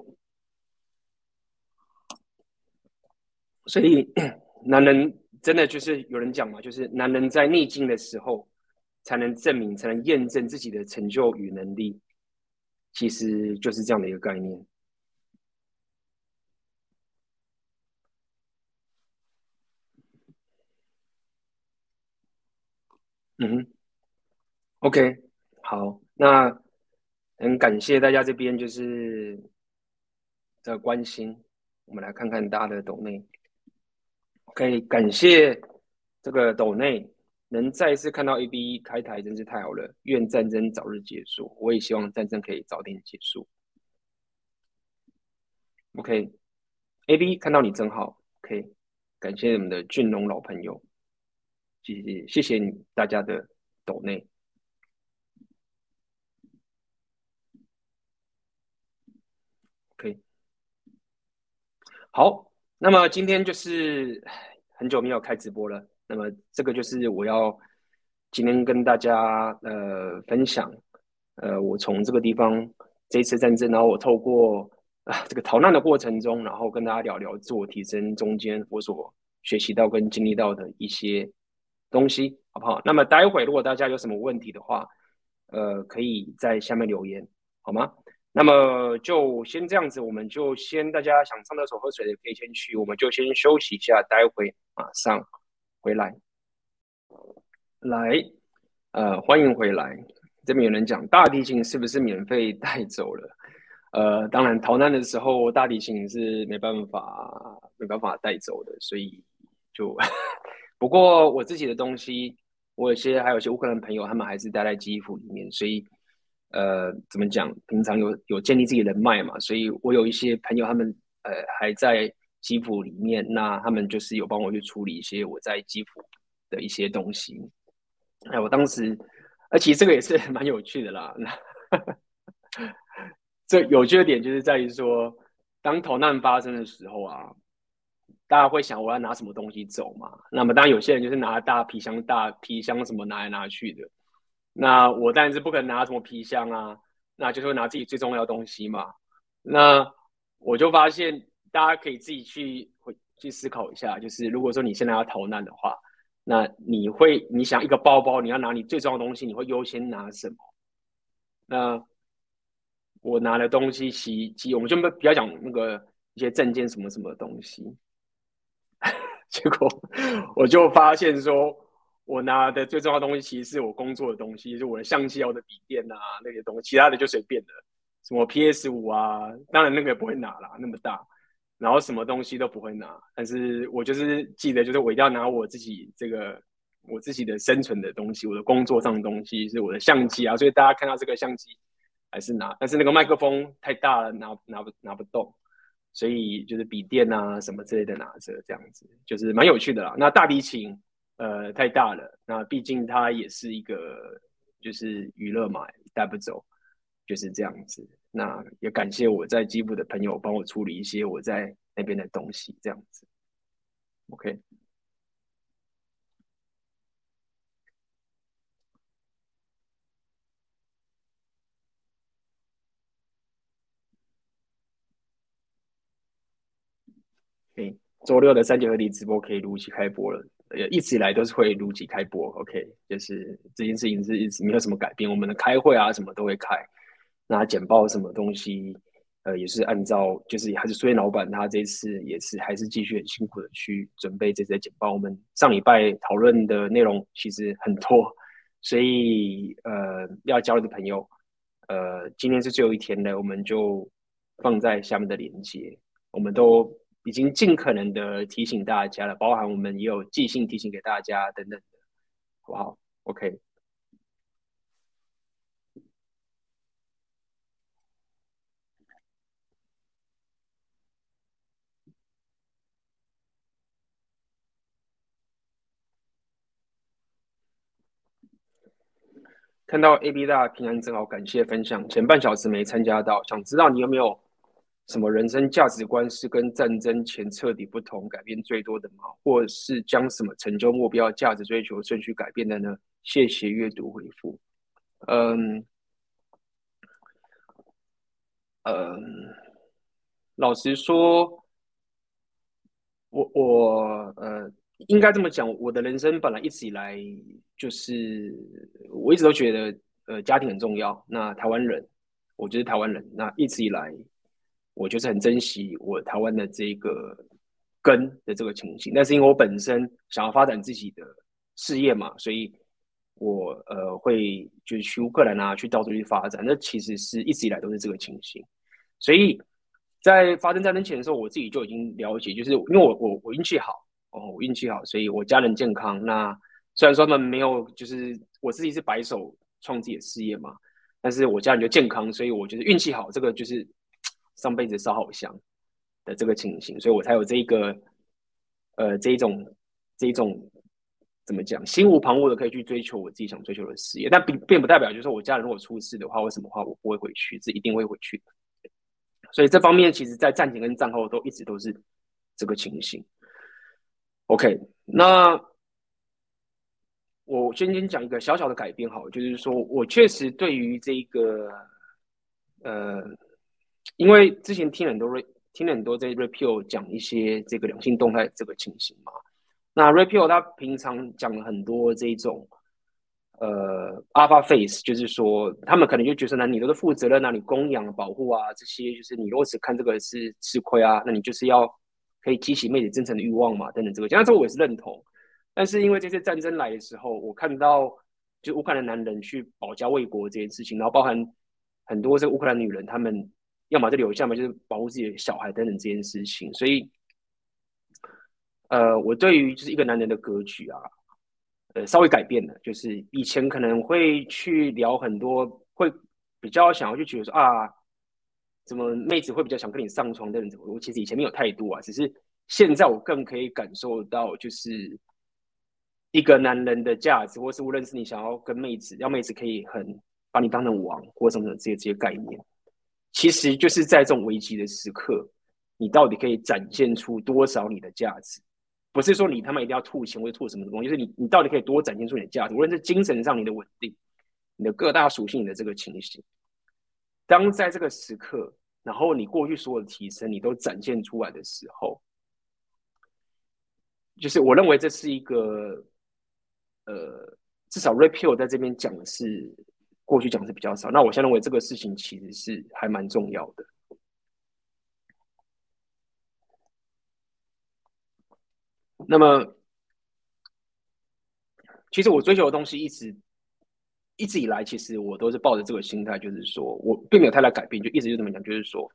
所以，男人真的就是有人讲嘛，就是男人在逆境的时候，才能证明、才能验证自己的成就与能力，其实就是这样的一个概念。嗯哼，OK，好，那很感谢大家这边就是的关心，我们来看看大家的抖内。，OK，感谢这个斗内能再次看到 A B 开台，真是太好了。愿战争早日结束，我也希望战争可以早点结束。OK，A B 看到你真好。OK，感谢我们的俊龙老朋友，谢谢谢谢你大家的抖内。OK，好。那么今天就是很久没有开直播了，那么这个就是我要今天跟大家呃分享，呃，我从这个地方这一次战争，然后我透过啊、这个逃难的过程中，然后跟大家聊聊自我提升中间我所学习到跟经历到的一些东西，好不好？那么待会如果大家有什么问题的话，呃，可以在下面留言，好吗？那么就先这样子，我们就先大家想上厕所喝水的可以先去，我们就先休息一下，待会马上回来。来，呃，欢迎回来。这边有人讲大提琴是不是免费带走了？呃，当然逃难的时候大提琴是没办法没办法带走的，所以就不过我自己的东西，我有些还有些乌克兰朋友，他们还是待在基辅里面，所以。呃，怎么讲？平常有有建立自己人脉嘛，所以我有一些朋友，他们呃还在基辅里面，那他们就是有帮我去处理一些我在基辅的一些东西。哎，我当时，而且这个也是 蛮有趣的啦。那 这有趣的点就是在于说，当逃难发生的时候啊，大家会想我要拿什么东西走嘛？那么当然有些人就是拿大皮箱、大皮箱什么拿来拿去的。那我当然是不可能拿什么皮箱啊，那就是拿自己最重要的东西嘛。那我就发现，大家可以自己去回去思考一下，就是如果说你现在要逃难的话，那你会你想一个包包，你要拿你最重要的东西，你会优先拿什么？那我拿的东西其其我们就比较讲那个一些证件什么什么的东西，结果我就发现说。我拿的最重要的东西，其实是我工作的东西，就是我的相机、我的笔电啊那些东西，其他的就随便的，什么 PS 五啊，当然那个也不会拿啦，那么大，然后什么东西都不会拿，但是我就是记得，就是我一定要拿我自己这个我自己的生存的东西，我的工作上的东西是我的相机啊，所以大家看到这个相机还是拿，但是那个麦克风太大了，拿拿不拿不动，所以就是笔电啊什么之类的拿着这样子，就是蛮有趣的啦。那大提琴。呃，太大了。那毕竟它也是一个，就是娱乐嘛，带不走，就是这样子。那也感谢我在基辅的朋友帮我处理一些我在那边的东西，这样子。OK。OK，周六的三节合体直播可以如期开播了。呃，一直以来都是会如期开播，OK，就是这件事情是一直没有什么改变。我们的开会啊，什么都会开，那简报什么东西，呃，也是按照，就是还是苏燕老板他这次也是还是继续很辛苦的去准备这次的简报。我们上礼拜讨论的内容其实很多，所以呃，要交流的朋友，呃，今天是最后一天了，我们就放在下面的连接，我们都已经尽可能的提醒大家了，包含我们也有寄信提醒给大家等等的，好不好？OK。看到 A B 大平安真好，感谢分享。前半小时没参加到，想知道你有没有什么人生价值观是跟战争前彻底不同、改变最多的吗？或是将什么成就目标、价值追求顺序改变的呢？谢谢阅读回复。嗯，嗯，老实说，我我呃。应该这么讲，我的人生本来一直以来就是，我一直都觉得，呃，家庭很重要。那台湾人，我就是台湾人。那一直以来，我就是很珍惜我台湾的这个根的这个情形。但是因为我本身想要发展自己的事业嘛，所以我呃会就是去乌克兰啊，去到处去发展。那其实是一直以来都是这个情形。所以在发生战争前的时候，我自己就已经了解，就是因为我我我运气好。哦，我运气好，所以我家人健康。那虽然说他们没有，就是我自己是白手创自己的事业嘛，但是我家人就健康，所以我觉得运气好，这个就是上辈子烧好香的这个情形，所以我才有这一个呃这一种这一种怎么讲，心无旁骛的可以去追求我自己想追求的事业。但并并不代表就是我家人如果出事的话，为什么话我不会回去，是一定会回去的。所以这方面其实在战前跟战后都一直都是这个情形。OK，那我先先讲一个小小的改变，好，就是说我确实对于这个，呃，因为之前听很多 Ray 听很多在 repeal 讲一些这个两性动态这个情形嘛，那 repeal 他平常讲了很多这种，呃，Alpha Face，就是说他们可能就觉得那你都是负责任啊，你供养保护啊这些，就是你如果只看这个是吃亏啊，那你就是要。可以激起妹子真诚的欲望嘛？等等，这个，那这我也是认同。但是因为这次战争来的时候，我看到就乌克兰男人去保家卫国这件事情，然后包含很多这个乌克兰女人，他们要么就留下嘛，就是保护自己的小孩等等这件事情。所以，呃，我对于就是一个男人的格局啊，呃，稍微改变了。就是以前可能会去聊很多，会比较想要去觉得说啊。怎么妹子会比较想跟你上床的人？我其实以前没有太多啊，只是现在我更可以感受到，就是一个男人的价值，或是无论是你想要跟妹子，要妹子可以很把你当成王，或什么什么这些这些概念，其实就是在这种危机的时刻，你到底可以展现出多少你的价值？不是说你他妈一定要吐钱或者吐什么东西，就是你你到底可以多展现出你的价值？无论是精神上你的稳定，你的各大属性的这个情形。当在这个时刻，然后你过去所有的提升，你都展现出来的时候，就是我认为这是一个，呃，至少 Repi 我在这边讲的是过去讲是比较少。那我现在认为这个事情其实是还蛮重要的。那么，其实我追求的东西一直。一直以来，其实我都是抱着这个心态，就是说我并没有太大改变，就一直就这么讲，就是说，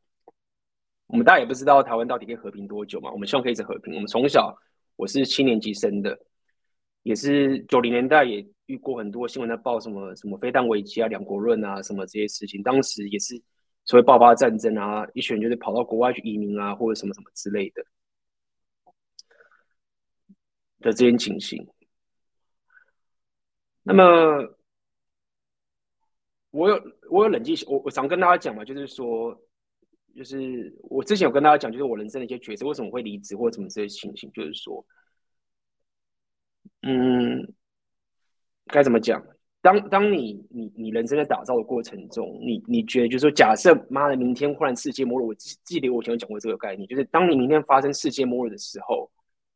我们大家也不知道台湾到底可以和平多久嘛。我们希望可以一直和平。我们从小，我是七年级生的，也是九零年代也遇过很多新闻在报什么什么飞弹危机啊、两国论啊什么这些事情。当时也是所谓爆发战争啊，一群人就是跑到国外去移民啊，或者什么什么之类的的这些情形。那么。我有我有冷静，我我常跟大家讲嘛，就是说，就是我之前有跟大家讲，就是我人生的一些抉择，为什么会离职或者什么这些情形，就是说，嗯，该怎么讲？当当你你你人生在打造的过程中，你你觉得就是说，假设妈的明天忽然世界末日，我记记得我以前讲过这个概念，就是当你明天发生世界末日的时候，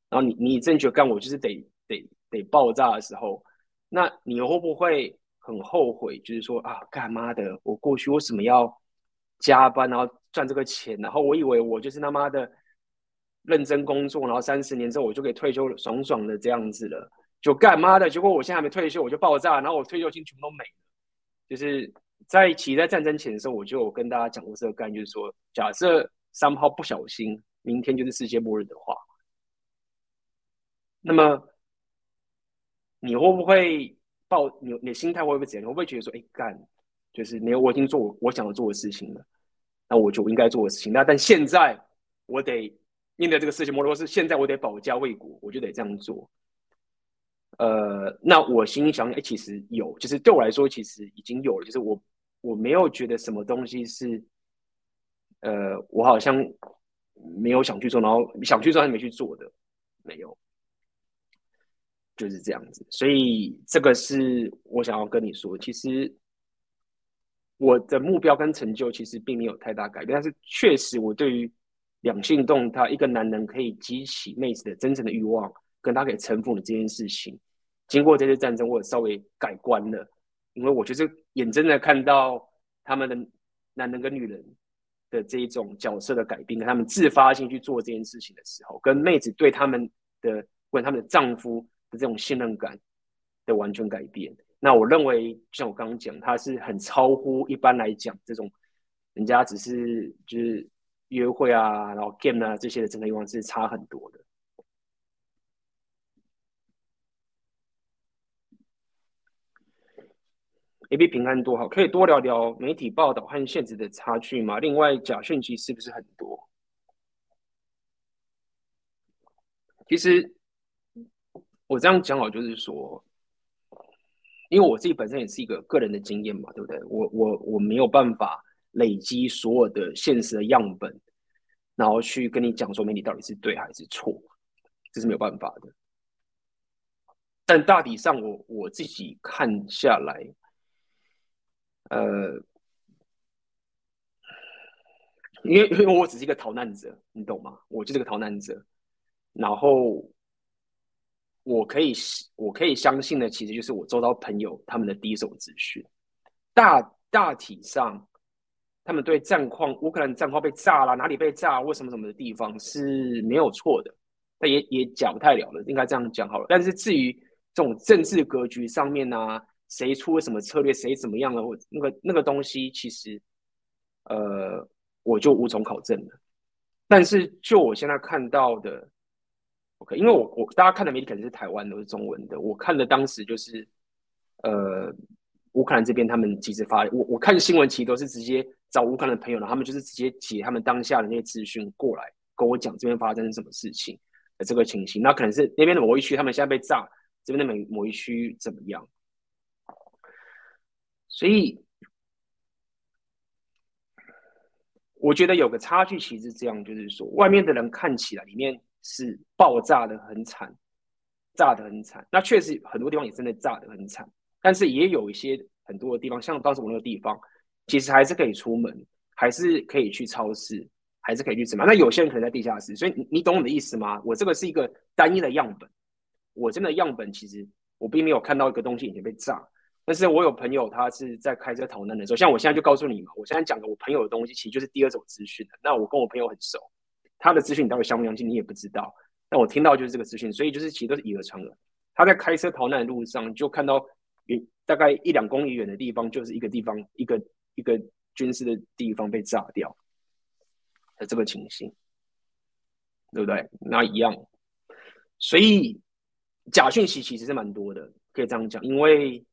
然后你你真觉得干我就是得得得爆炸的时候，那你会不会？很后悔，就是说啊，干妈的，我过去为什么要加班，然后赚这个钱？然后我以为我就是他妈的认真工作，然后三十年之后我就可以退休，爽爽的这样子了。就干妈的，结果我现在还没退休，我就爆炸，然后我退休金全部都没了。就是在其实在战争前的时候，我就有跟大家讲过这个概念，就是说，假设三炮不小心，明天就是世界末日的话，那么你会不会抱你你的心态会不会怎样？你会不会觉得说，哎，干，就是没有我已经做，我想要做的事情了，那我就应该做的事情。那但现在我得面对这个世界末日，或是现在我得保家卫国，我就得这样做。呃，那我心里想，哎，其实有，就是对我来说，其实已经有了，就是我我没有觉得什么东西是，呃，我好像没有想去做，然后想去做还没去做的，没有，就是这样子。所以这个是我想要跟你说，其实我的目标跟成就其实并没有太大改变，但是确实我对于两性动态，一个男人可以激起妹子的真正的欲望，跟他可以臣服的这件事情。经过这次战争，我也稍微改观了，因为我就是眼睁睁看到他们的男人跟女人的这一种角色的改变，跟他们自发性去做这件事情的时候，跟妹子对他们的问他们的丈夫的这种信任感的完全改变。那我认为，像我刚刚讲，他是很超乎一般来讲这种人家只是就是约会啊，然后 game 啊这些的整个欲望是差很多的。A B 平安多好，可以多聊聊媒体报道和现实的差距吗？另外，假讯息是不是很多？其实我这样讲好，就是说，因为我自己本身也是一个个人的经验嘛，对不对？我我我没有办法累积所有的现实的样本，然后去跟你讲说媒体到底是对还是错，这是没有办法的。但大体上我，我自己看下来。呃，因为因为我只是一个逃难者，你懂吗？我就是个逃难者，然后我可以我可以相信的，其实就是我周遭朋友他们的第一手资讯。大大体上，他们对战况，乌克兰战况被炸了，哪里被炸，为什么什么的地方是没有错的，但也也讲不太了了，应该这样讲好了。但是至于这种政治格局上面呢、啊？谁出了什么策略，谁怎么样了？我那个那个东西，其实，呃，我就无从考证了。但是就我现在看到的，OK，因为我我大家看的媒体可能是台湾都是中文的，我看的当时就是，呃，乌克兰这边他们其实发，我我看新闻其实都是直接找乌克兰的朋友，然后他们就是直接解他们当下的那些资讯过来跟我讲这边发生什么事情的这个情形。那可能是那边的某一区他们现在被炸，这边的某某一区怎么样？所以，我觉得有个差距，其实是这样，就是说，外面的人看起来里面是爆炸的很惨，炸的很惨。那确实很多地方也真的炸的很惨，但是也有一些很多的地方，像当时我那个地方，其实还是可以出门，还是可以去超市，还是可以去吃嘛。那有些人可能在地下室，所以你你懂我的意思吗？我这个是一个单一的样本，我真的样本其实我并没有看到一个东西已经被炸。但是我有朋友，他是在开车逃难的时候，像我现在就告诉你嘛，我现在讲的我朋友的东西，其实就是第二种资讯。那我跟我朋友很熟，他的资讯你到底相不相信，你也不知道。那我听到就是这个资讯，所以就是其实都是以讹传讹。他在开车逃难的路上，就看到大概一两公里远的地方，就是一个地方，一个一个军事的地方被炸掉的这个情形，对不对？那一样。所以假讯息其实是蛮多的，可以这样讲，因为。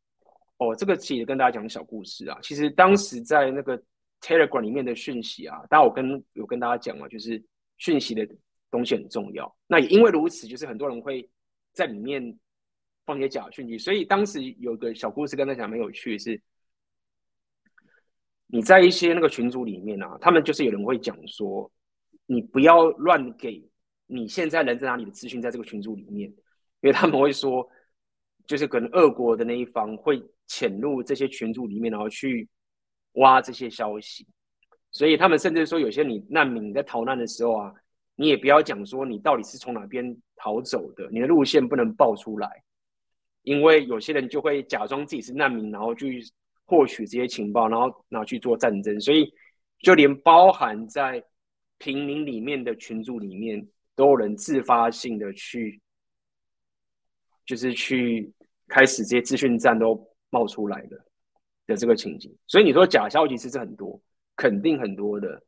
哦，这个其实跟大家讲小故事啊。其实当时在那个 Telegram 里面的讯息啊，当然我跟有跟大家讲了，就是讯息的东西很重要。那也因为如此，就是很多人会在里面放些假讯息。所以当时有个小故事跟他讲，蛮有趣是，你在一些那个群组里面啊，他们就是有人会讲说，你不要乱给你现在人在哪里的资讯在这个群组里面，因为他们会说。就是可能俄国的那一方会潜入这些群组里面，然后去挖这些消息，所以他们甚至说，有些你难民在逃难的时候啊，你也不要讲说你到底是从哪边逃走的，你的路线不能报出来，因为有些人就会假装自己是难民，然后去获取这些情报，然后拿去做战争，所以就连包含在平民里面的群组里面，都有人自发性的去，就是去。开始这些资讯战都冒出来了，的这个情景。所以你说假消息其实很多，肯定很多的，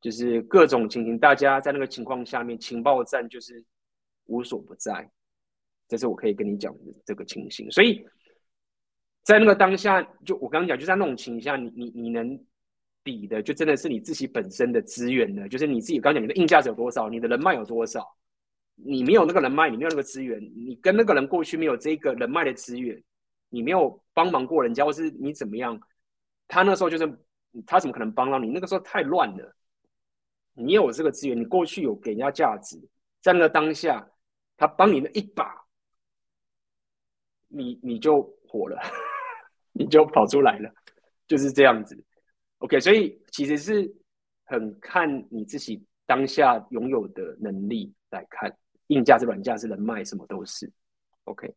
就是各种情形，大家在那个情况下面，情报战就是无所不在。这是我可以跟你讲的这个情形。所以在那个当下，就我刚刚讲，就在那种情形下，你你你能比的，就真的是你自己本身的资源呢，就是你自己刚讲你的硬价值有多少，你的人脉有多少。你没有那个人脉，你没有那个资源，你跟那个人过去没有这个人脉的资源，你没有帮忙过人家，或是你怎么样，他那时候就是他怎么可能帮到你？那个时候太乱了。你有这个资源，你过去有给人家价值，在那个当下，他帮你那一把，你你就火了，你就跑出来了，就是这样子。OK，所以其实是很看你自己当下拥有的能力来看。硬价是软价是人脉，什么都是。OK。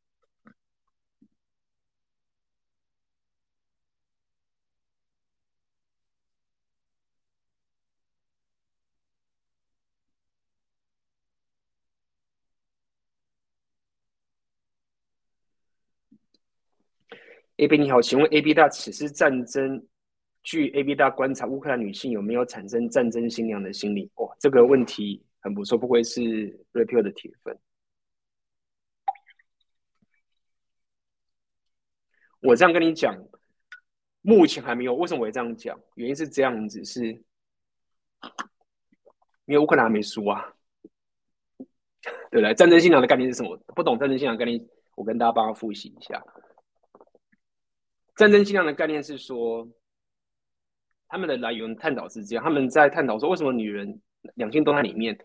AB 你好，请问 AB 大此次战争，据 AB 大观察，乌克兰女性有没有产生战争新娘的心理？哇，这个问题。很不错，不愧是 Rapio 的铁粉。我这样跟你讲，目前还没有。为什么我会这样讲？原因是这样子，是因为乌克兰还没输啊，对不对？战争新娘的概念是什么？不懂战争新娘的概念，我跟大家帮他复习一下。战争新娘的概念是说，他们的来源探讨是这样，他们在探讨说，为什么女人两性都在里面。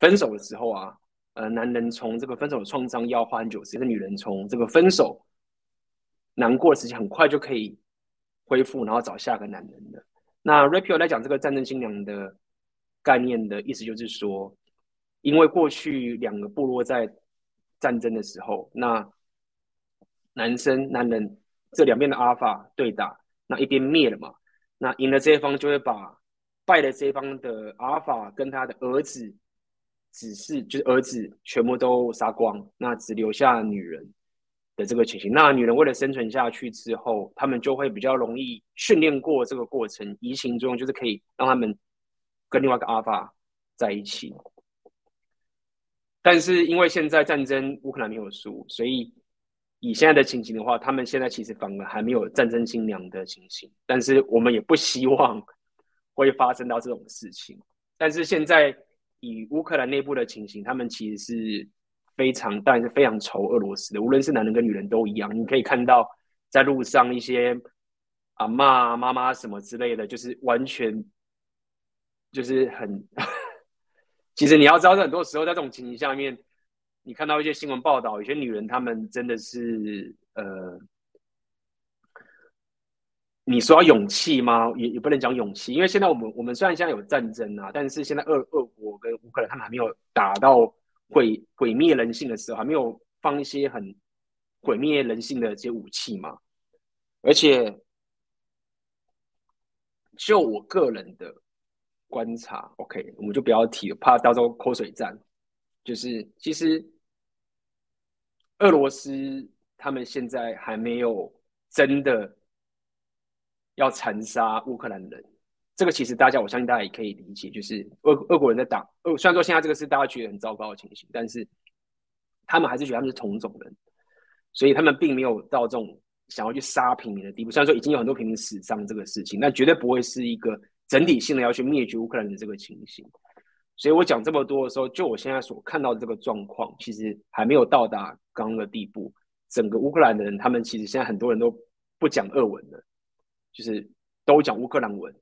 分手的时候啊，呃，男人从这个分手的创伤要花很久时间，女人从这个分手难过的时间很快就可以恢复，然后找下个男人的。那 Rapio 来讲这个战争新娘的概念的意思就是说，因为过去两个部落在战争的时候，那男生男人这两边的阿尔法对打，那一边灭了嘛，那赢了这一方就会把败的这一方的阿尔法跟他的儿子。只是就是儿子全部都杀光，那只留下女人的这个情形。那女人为了生存下去之后，他们就会比较容易训练过这个过程，移情作用就是可以让他们跟另外一个阿尔法在一起。但是因为现在战争乌克兰没有输，所以以现在的情形的话，他们现在其实反而还没有战争新娘的情形。但是我们也不希望会发生到这种事情。但是现在。以乌克兰内部的情形，他们其实是非常，当然是非常仇俄罗斯的。无论是男人跟女人都一样。你可以看到在路上一些阿嬷、妈妈什么之类的，就是完全就是很。其实你要知道，很多时候在这种情形下面，你看到一些新闻报道，有些女人她们真的是呃。你说要勇气吗？也也不能讲勇气，因为现在我们我们虽然现在有战争啊，但是现在俄俄国跟乌克兰他们还没有打到毁毁灭人性的时候，还没有放一些很毁灭人性的这些武器嘛。而且，就我个人的观察，OK，我们就不要提了，怕到时候口水战。就是其实俄罗斯他们现在还没有真的。要残杀乌克兰人，这个其实大家，我相信大家也可以理解，就是俄俄国人在打俄。虽然说现在这个是大家觉得很糟糕的情形，但是他们还是觉得他们是同种人，所以他们并没有到这种想要去杀平民的地步。虽然说已经有很多平民死伤这个事情，但绝对不会是一个整体性的要去灭绝乌克兰的这个情形。所以我讲这么多的时候，就我现在所看到的这个状况，其实还没有到达刚刚的地步。整个乌克兰的人，他们其实现在很多人都不讲俄文了。就是都讲乌克兰文，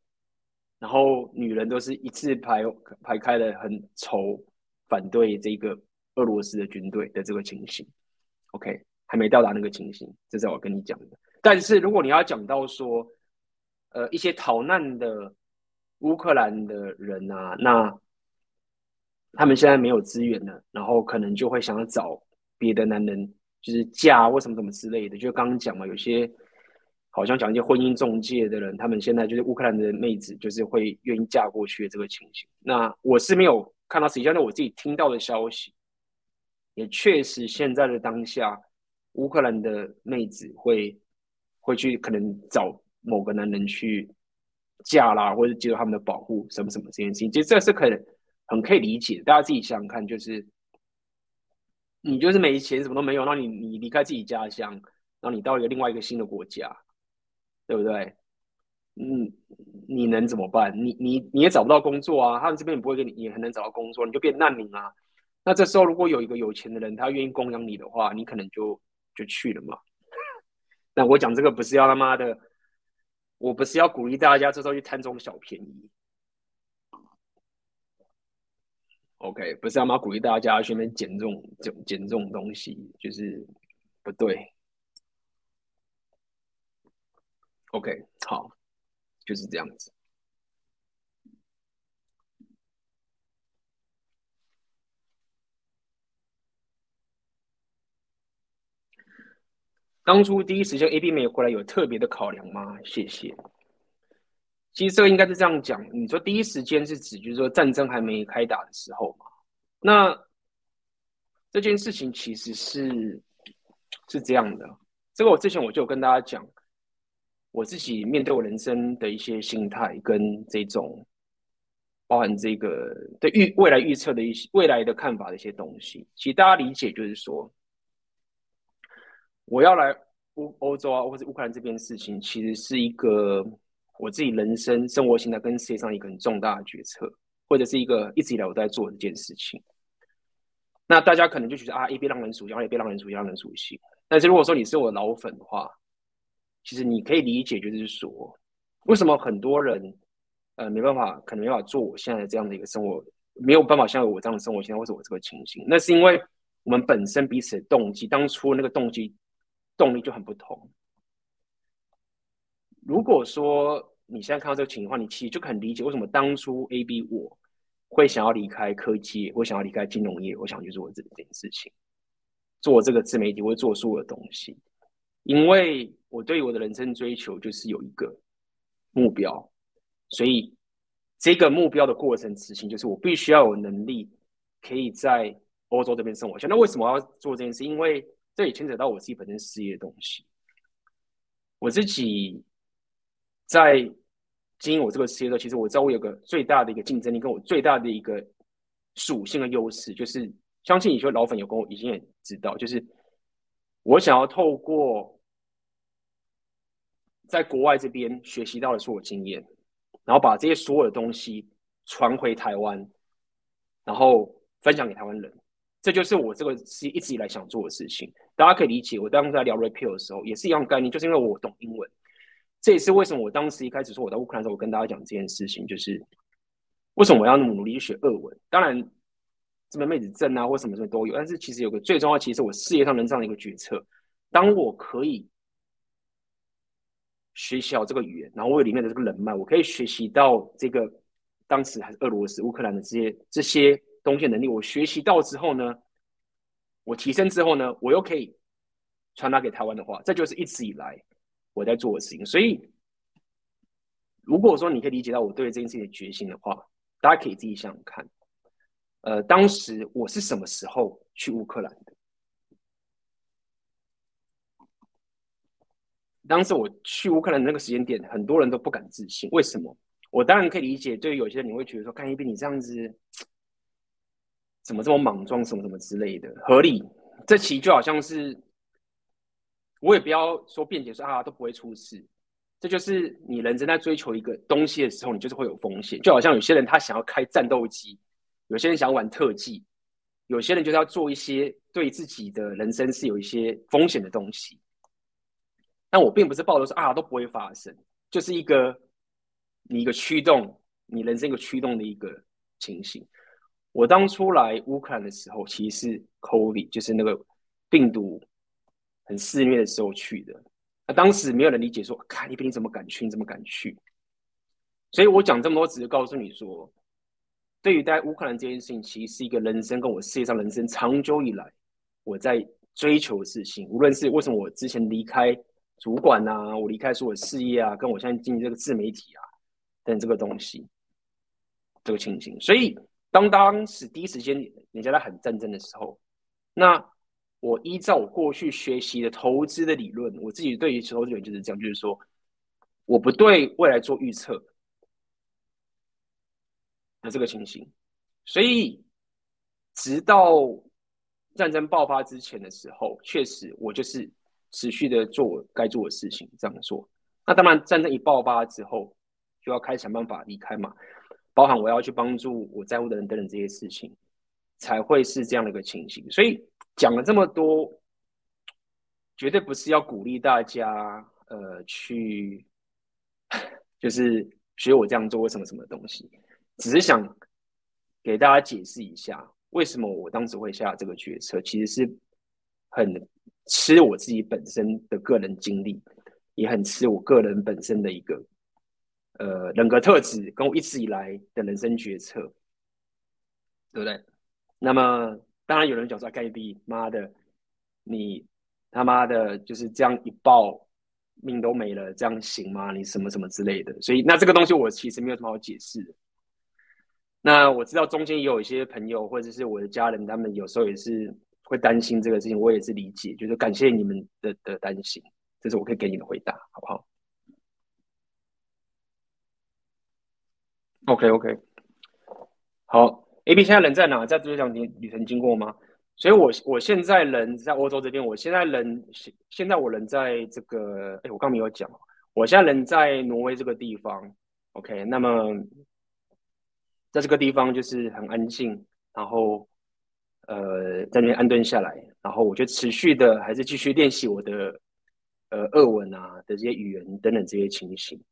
然后女人都是一字排排开的，很仇反对这个俄罗斯的军队的这个情形。OK，还没到达那个情形，这是我跟你讲的。但是如果你要讲到说，呃，一些逃难的乌克兰的人啊，那他们现在没有资源了，然后可能就会想要找别的男人，就是嫁或什么什么之类的。就刚刚讲嘛，有些。好像讲一些婚姻中介的人，他们现在就是乌克兰的妹子，就是会愿意嫁过去的这个情形。那我是没有看到实际上，我自己听到的消息，也确实现在的当下，乌克兰的妹子会会去可能找某个男人去嫁啦，或者接受他们的保护，什么什么这件事情，其实这是可能很可以理解。大家自己想想看，就是你就是没钱，什么都没有，那你你离开自己家乡，然后你到一个另外一个新的国家，对不对？嗯，你能怎么办？你你你也找不到工作啊，他们这边也不会给你，也很难找到工作，你就变难民啊。那这时候如果有一个有钱的人，他愿意供养你的话，你可能就就去了嘛。那我讲这个不是要他妈的，我不是要鼓励大家这时候去贪这种小便宜。OK，不是要妈鼓励大家去那边捡这种捡捡这种东西，就是不对。OK，好。就是这样子。当初第一时间 AB 没有过来，有特别的考量吗？谢谢。其实这个应该是这样讲，你说第一时间是指就是说战争还没开打的时候嘛？那这件事情其实是是这样的。这个我之前我就跟大家讲。我自己面对我人生的一些心态跟这种，包含这个对预未来预测的一些未来的看法的一些东西，其实大家理解就是说，我要来欧欧洲啊，或者乌克兰这边事情，其实是一个我自己人生生活形态跟世界上一个很重大的决策，或者是一个一直以来我都在做的一件事情。那大家可能就觉得啊，A B 让人属性，A B 让人熟悉，让人熟悉。但是如果说你是我老粉的话，其实你可以理解，就是说，为什么很多人，呃，没办法，可能没法做我现在这样的一个生活，没有办法像我这样的生活，现在或者我这个情形，那是因为我们本身彼此的动机，当初那个动机动力就很不同。如果说你现在看到这个情况，你其实就很理解为什么当初 A B 我会想要离开科技，我想要离开金融业，我想去做这件事情，做这个自媒体，或做所有的东西。因为我对我的人生追求就是有一个目标，所以这个目标的过程执行就是我必须要有能力可以在欧洲这边生活下。那为什么要做这件事？因为这也牵扯到我自己本身事业的东西。我自己在经营我这个事业的时候，其实我知道我有个最大的一个竞争力，跟我最大的一个属性的优势，就是相信你说老粉有跟我已经也知道，就是。我想要透过在国外这边学习到的所有经验，然后把这些所有的东西传回台湾，然后分享给台湾人。这就是我这个是一直以来想做的事情。大家可以理解，我当时在聊 Repeal 的时候，也是一样概念，就是因为我懂英文。这也是为什么我当时一开始说我在乌克兰的时候，我跟大家讲这件事情，就是为什么我要努力学俄文。当然。这边妹子证啊，或什么什么都有，但是其实有个最重要，其实我事业上能这样的一个决策。当我可以学习好这个语言，然后我有里面的这个人脉，我可以学习到这个当时还是俄罗斯、乌克兰的这些这些东西能力。我学习到之后呢，我提升之后呢，我又可以传达给台湾的话，这就是一直以来我在做的事情。所以，如果说你可以理解到我对这件事情的决心的话，大家可以自己想想看。呃，当时我是什么时候去乌克兰的？当时我去乌克兰那个时间点，很多人都不敢置信。为什么？我当然可以理解，对于有些人你会觉得说，看 AB 你这样子，怎么这么莽撞，什么什么之类的，合理。这其实就好像是，我也不要说辩解说啊都不会出事，这就是你人生在追求一个东西的时候，你就是会有风险。就好像有些人他想要开战斗机。有些人想玩特技，有些人就是要做一些对自己的人生是有一些风险的东西。但我并不是抱着说啊都不会发生，就是一个你一个驱动，你人生一个驱动的一个情形。我当初来乌克兰的时候，其实是 COVID，就是那个病毒很肆虐的时候去的。那当时没有人理解说，看你你怎么敢去？你怎么敢去？所以我讲这么多，只是告诉你说。对于在乌克兰这件事情，其实是一个人生跟我事业上人生长久以来我在追求的事情。无论是为什么我之前离开主管啊，我离开所有事业啊，跟我现在经营这个自媒体啊等这个东西，这个情形。所以当当时第一时间人家在喊战争的时候，那我依照我过去学习的投资的理论，我自己对于投资理论就是这样，就是说我不对未来做预测的这个情形，所以直到战争爆发之前的时候，确实我就是持续的做我该做的事情，这样做。那当然，战争一爆发之后，就要开始想办法离开嘛，包含我要去帮助我在乎的人等等这些事情，才会是这样的一个情形。所以讲了这么多，绝对不是要鼓励大家呃去，就是学我这样做为什么什么东西，只是想给大家解释一下，为什么我当时会下这个决策，其实是很吃我自己本身的个人经历。也很吃我个人本身的一个呃人格特质，跟我一直以来的人生决策，对不对？那么当然有人讲说盖比妈的，你他妈的就是这样一爆命都没了，这样行吗？你什么什么之类的。所以那这个东西我其实没有什么好解释的。那我知道中间也有一些朋友或者是我的家人，他们有时候也是会担心这个事情，我也是理解，就是感谢你们的的担心。这是我可以给你的回答，好不好？OK OK，好。AB 现在人在哪？在这场旅旅程经过吗？所以我，我我现在人在欧洲这边。我现在人现现在我人在这个，哎，我刚没有讲，我现在人在挪威这个地方。OK，那么在这个地方就是很安静，然后呃，在那边安顿下来，然后我就持续的还是继续练习我的。呃，俄文啊的这些语言等等这些情形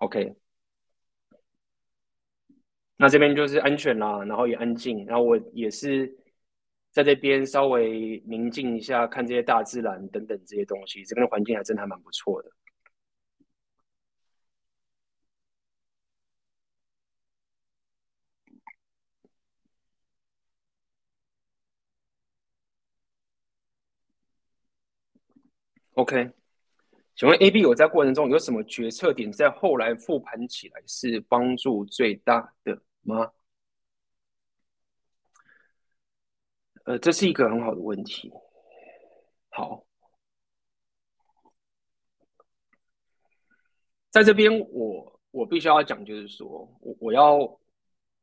，OK，那这边就是安全啦，然后也安静，然后我也是在这边稍微宁静一下，看这些大自然等等这些东西，这边的环境还真的还蛮不错的。OK，请问 AB 有在过程中有什么决策点在后来复盘起来是帮助最大的吗？呃，这是一个很好的问题。好，在这边我我必须要讲，就是说我我要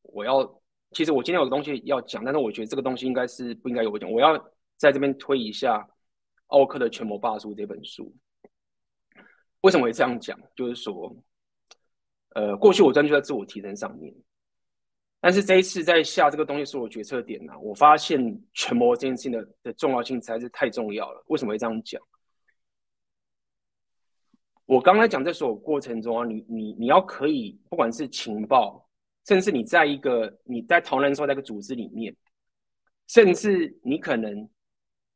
我要，其实我今天有个东西要讲，但是我觉得这个东西应该是不应该由我讲，我要在这边推一下。奥克的《权谋霸术》这本书，为什么会这样讲？就是说，呃，过去我专注在自我提升上面，但是这一次在下这个东西是我决策点呢、我发现权谋这件事情的的重要性实在是太重要了。为什么会这样讲？我刚才讲在所有过程中啊，你你你要可以，不管是情报，甚至你在一个你在逃难的时候，在一个组织里面，甚至你可能。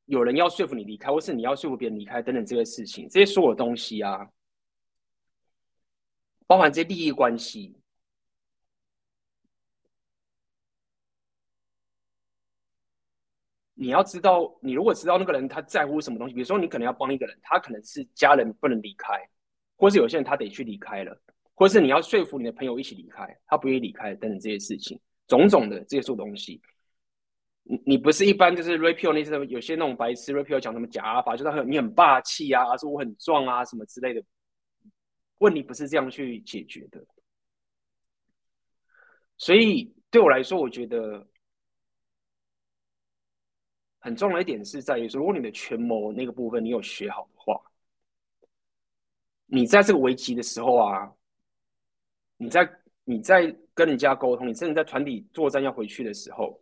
有人要说服你离开，或是你要说服别人离开，等等这些事情，这些所有东西啊，包含这些利益关系，你要知道，你如果知道那个人他在乎什么东西，比如说你可能要帮一个人，他可能是家人不能离开，或是有些人他得去离开了，或是你要说服你的朋友一起离开，他不愿意离开，等等这些事情，种种的这些所有东西。你你不是一般就是 rapio 那些有些那种白痴 rapio 讲什么假阿法，就是很你很霸气啊，说我很壮啊什么之类的，问题不是这样去解决的。所以对我来说，我觉得很重要的一点是在于，如果你的权谋那个部分你有学好的话，你在这个危机的时候啊，你在你在跟人家沟通，你甚至在团体作战要回去的时候。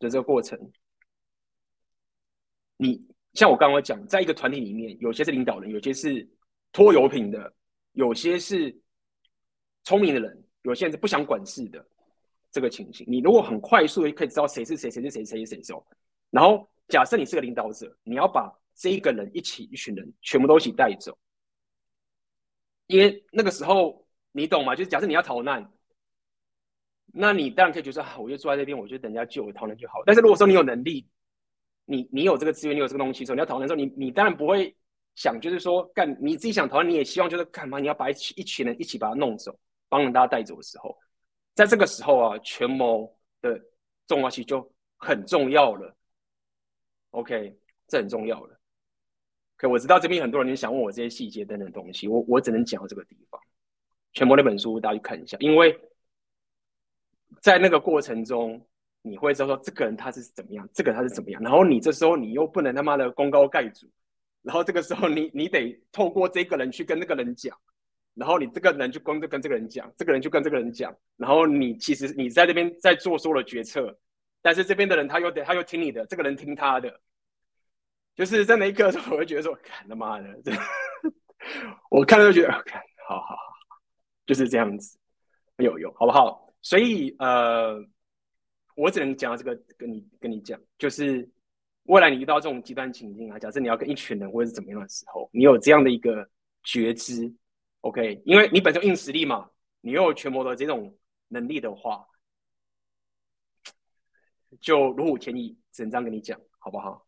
的这个过程，你像我刚刚讲，在一个团体里面，有些是领导人，有些是拖油瓶的，有些是聪明的人，有些人是不想管事的。这个情形，你如果很快速的可以知道谁是谁，谁是谁，谁是谁时候，然后假设你是个领导者，你要把这一个人一起一群人全部都一起带走，因为那个时候你懂吗？就是假设你要逃难。那你当然可以觉得，我就坐在这边，我就等人家救我逃难就好。但是如果说你有能力，你你有这个资源，你有这个东西的时候，你要逃难的时候，你你当然不会想，就是说干你自己想逃难，你也希望就是干嘛？你要把一群一群人一起把他弄走，帮人大家带走的时候，在这个时候啊，权谋的重要性就很重要了。OK，这很重要了。可我知道这边很多人想问我这些细节等等东西，我我只能讲到这个地方。全部那本书大家去看一下，因为在那个过程中，你会知道说这个人他是怎么样，这个他是怎么样，然后你这时候你又不能他妈的功高盖主，然后这个时候你你得透过这个人去跟那个人讲，然后你这个人就跟着跟这个人讲，这个人就跟这个人讲，然后你其实你在这边在做所有的决策，但是这边的人他又得他又听你的，这个人听他的，就是在那一刻的时候，我会觉得说，看他妈的，这 我看了就觉得，看，好好好。就是这样子，有有，好不好？所以呃，我只能讲这个，跟你跟你讲，就是未来你遇到这种极端情境啊，假设你要跟一群人或者是怎么样的时候，你有这样的一个觉知，OK？因为你本身硬实力嘛，你又有权谋的这种能力的话，就如虎添翼，只能这样跟你讲，好不好？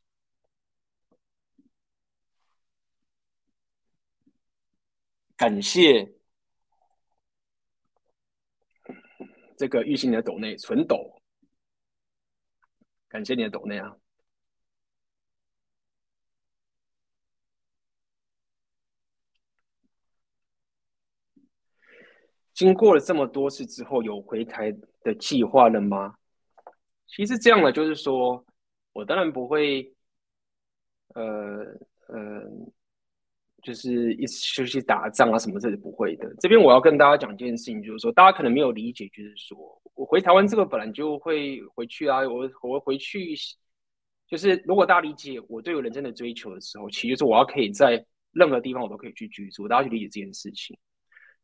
感谢。这个玉兴的抖内纯抖，感谢你的抖内啊！经过了这么多次之后，有回台的计划了吗？其实这样的，就是说我当然不会，呃呃。就是一直休息打仗啊什么，这是不会的。这边我要跟大家讲一件事情，就是说大家可能没有理解，就是说我回台湾这个本来就会回去啊，我我回去，就是如果大家理解我对我人生的追求的时候，其实就是我要可以在任何地方我都可以去居住，大家去理解这件事情。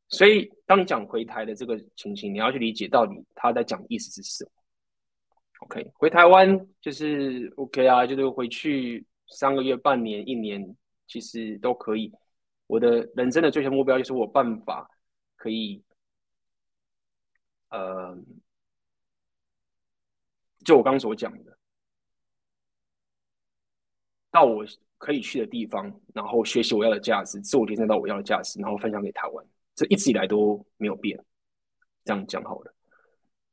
所以当你讲回台的这个情形，你要去理解到底他在讲的意思是什么。OK，回台湾就是 OK 啊，就是回去三个月、半年、一年。其实都可以。我的人生的追求目标就是我办法可以，呃，就我刚刚所讲的，到我可以去的地方，然后学习我要的价值，自我提升到我要的价值，然后分享给台湾。这一直以来都没有变。这样讲好了。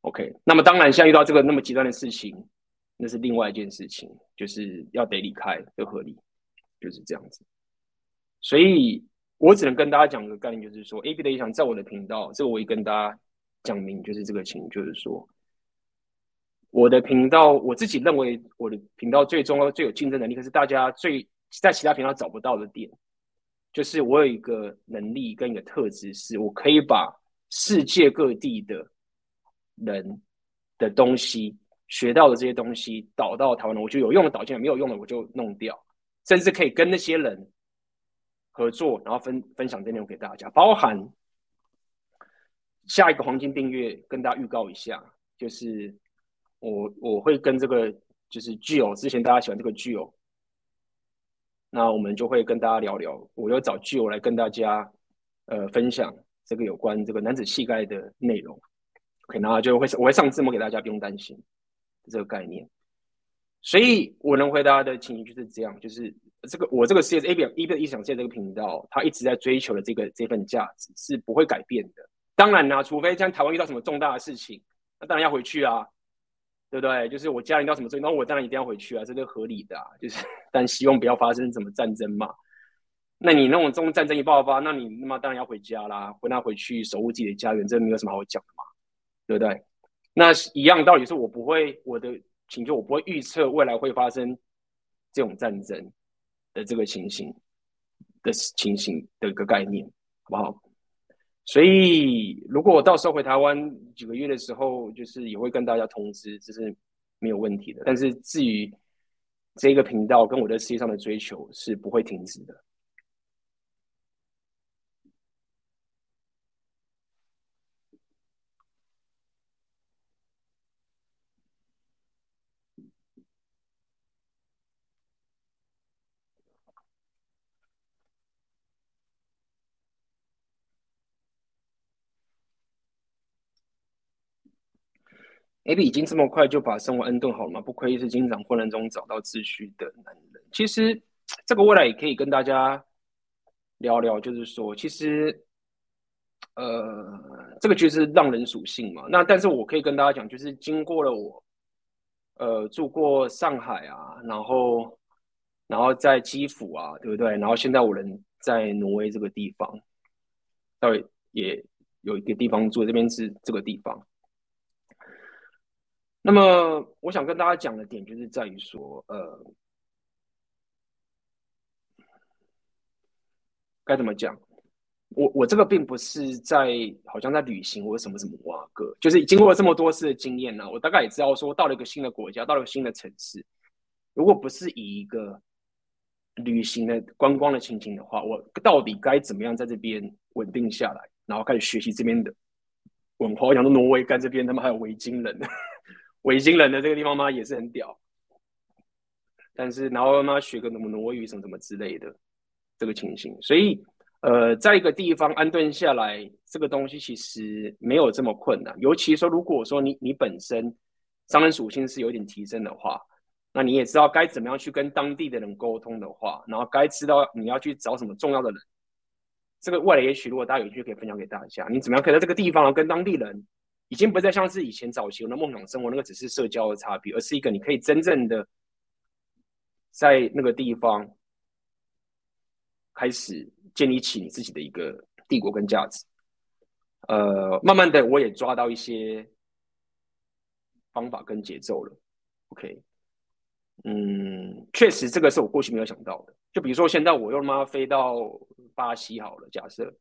OK，那么当然，现在遇到这个那么极端的事情，那是另外一件事情，就是要得离开，就合理。就是这样子，所以我只能跟大家讲个概念，就是说，AB 的影响在我的频道，这个我也跟大家讲明，就是这个情，就是说，我的频道，我自己认为我的频道最重要、最有竞争能力，可是大家最在其他频道找不到的点，就是我有一个能力跟一个特质，是我可以把世界各地的人的东西学到的这些东西导到台湾，我觉得有用的导进来，没有用的我就弄掉。甚至可以跟那些人合作，然后分分享这内容给大家，包含下一个黄金订阅，跟大家预告一下，就是我我会跟这个就是具有之前大家喜欢这个具有，那我们就会跟大家聊聊，我要找具友来跟大家呃分享这个有关这个男子气概的内容。，OK，然后就会我会上字幕给大家，不用担心这个概念。所以我能回答的情形就是这样，就是这个我这个事业 A B A B 的异想世界这个频道，它一直在追求的这个这份价值是不会改变的。当然啦，除非像台湾遇到什么重大的事情，那当然要回去啊，对不对？就是我家人到什么事情，那我当然一定要回去啊，这是合理的啊。就是 但希望不要发生什么战争嘛。那你那种这种战争一爆发，那你那么当然要回家啦，回那回去守护自己的家园，这没有什么好讲的嘛，对不对？那一样道理是我不会我的。请求我不会预测未来会发生这种战争的这个情形的情形的一个概念，好不好？所以如果我到时候回台湾几个月的时候，就是也会跟大家通知，这是没有问题的。但是至于这个频道跟我在事业上的追求是不会停止的。A B 已经这么快就把生活安顿好了吗？不愧是经常混乱中找到秩序的男人。其实这个未来也可以跟大家聊聊，就是说，其实呃，这个就是浪人属性嘛。那但是我可以跟大家讲，就是经过了我呃住过上海啊，然后然后在基辅啊，对不对？然后现在我人在挪威这个地方，到底也有一个地方住，这边是这个地方。那么我想跟大家讲的点就是在于说，呃，该怎么讲？我我这个并不是在好像在旅行或什么什么哇哥，就是经过了这么多次的经验呢，我大概也知道说，到了一个新的国家，到了一个新的城市，如果不是以一个旅行的观光的情景的话，我到底该怎么样在这边稳定下来，然后开始学习这边的文化？我想说，挪威干这边他们还有维京人，维京人的这个地方嘛也是很屌，但是然后嘛学个什么挪威语什么什么之类的这个情形，所以。呃，在一个地方安顿下来，这个东西其实没有这么困难。尤其说，如果说你你本身商人属性是有点提升的话，那你也知道该怎么样去跟当地的人沟通的话，然后该知道你要去找什么重要的人。这个未来也许如果大家有机会可以分享给大家，你怎么样可以在这个地方跟当地人，已经不再像是以前早期我的梦想生活，那个只是社交的差别，而是一个你可以真正的在那个地方开始。建立起你自己的一个帝国跟价值，呃，慢慢的我也抓到一些方法跟节奏了。OK，嗯，确实这个是我过去没有想到的。就比如说现在我又他妈飞到巴西好了，假设，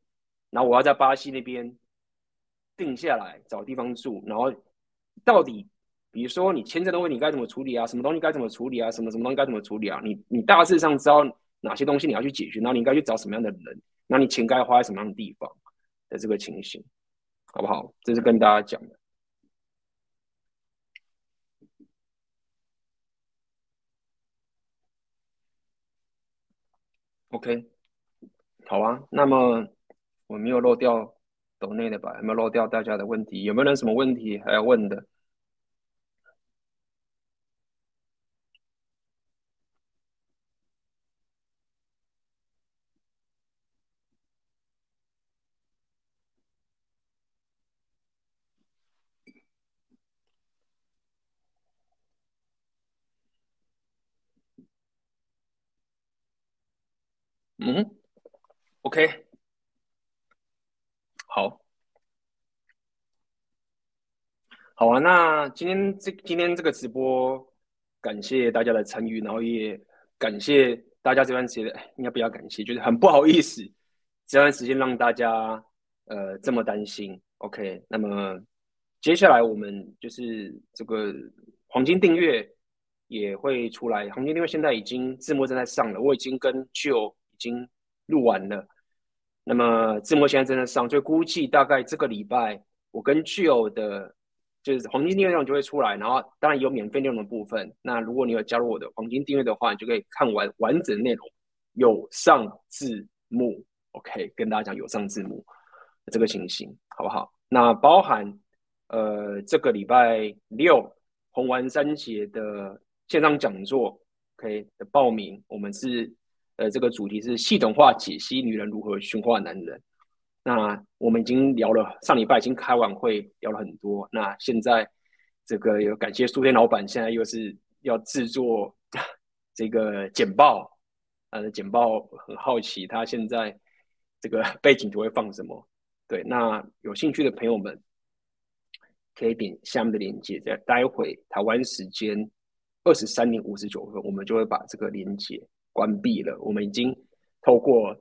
然后我要在巴西那边定下来找地方住，然后到底比如说你签证的问题该怎么处理啊？什么东西该怎么处理啊？什么什么东西该怎么处理啊？你你大致上知道。哪些东西你要去解决？然后你应该去找什么样的人？那你钱该花在什么样的地方的这个情形，好不好？这是跟大家讲的。OK，好啊。那么我没有漏掉抖内的吧？有没有漏掉大家的问题？有没有人什么问题还要问的？嗯，OK，好，好啊。那今天这今天这个直播，感谢大家的参与，然后也感谢大家这段时间，应该不要感谢，就是很不好意思，这段时间让大家呃这么担心。OK，那么接下来我们就是这个黄金订阅也会出来，黄金订阅现在已经字幕正在上了，我已经跟 Gio。已经录完了，那么字幕现在正在上，就估计大概这个礼拜，我跟 Gio 的，就是黄金订阅内容就会出来，然后当然有免费内容的部分。那如果你有加入我的黄金订阅的话，你就可以看完完整的内容，有上字幕，OK，跟大家讲有上字幕这个情形，好不好？那包含呃这个礼拜六红丸三节的线上讲座，OK 的报名，我们是。呃，这个主题是系统化解析女人如何驯化男人。那我们已经聊了，上礼拜已经开完会，聊了很多。那现在这个有感谢书店老板，现在又是要制作这个简报。呃，简报很好奇，他现在这个背景图会放什么？对，那有兴趣的朋友们可以点下面的链接，在待会台湾时间二十三点五十九分，我们就会把这个链接。关闭了，我们已经透过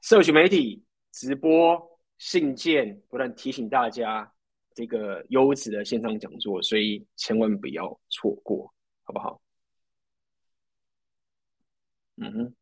社群媒体、直播、信件，不断提醒大家这个优质的线上讲座，所以千万不要错过，好不好？嗯哼。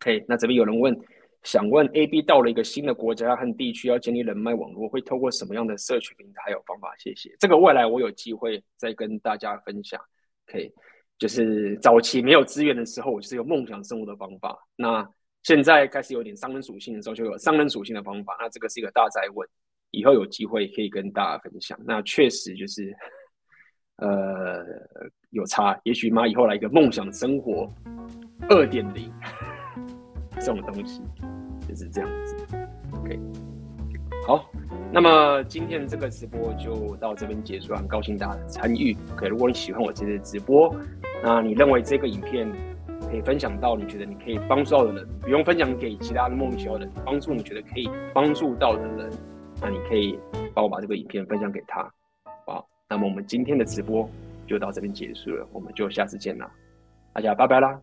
OK，那这边有人问，想问 AB 到了一个新的国家和地区，要建立人脉网络，会透过什么样的社群平台还有方法？谢谢。这个未来我有机会再跟大家分享。OK，就是早期没有资源的时候，我就是有梦想生活的方法。那现在开始有点商人属性的时候，就有商人属性的方法。那这个是一个大哉问，以后有机会可以跟大家分享。那确实就是，呃，有差。也许嘛，以后来一个梦想生活二点零。这种东西就是这样子，OK，好。那么今天这个直播就到这边结束了，很高兴大家的参与。OK，如果你喜欢我这次直播，那你认为这个影片可以分享到你觉得你可以帮助到的人，不用分享给其他的莫名其妙的人，帮助你觉得可以帮助到的人，那你可以帮我把这个影片分享给他。好，那么我们今天的直播就到这边结束了，我们就下次见啦，大家拜拜啦。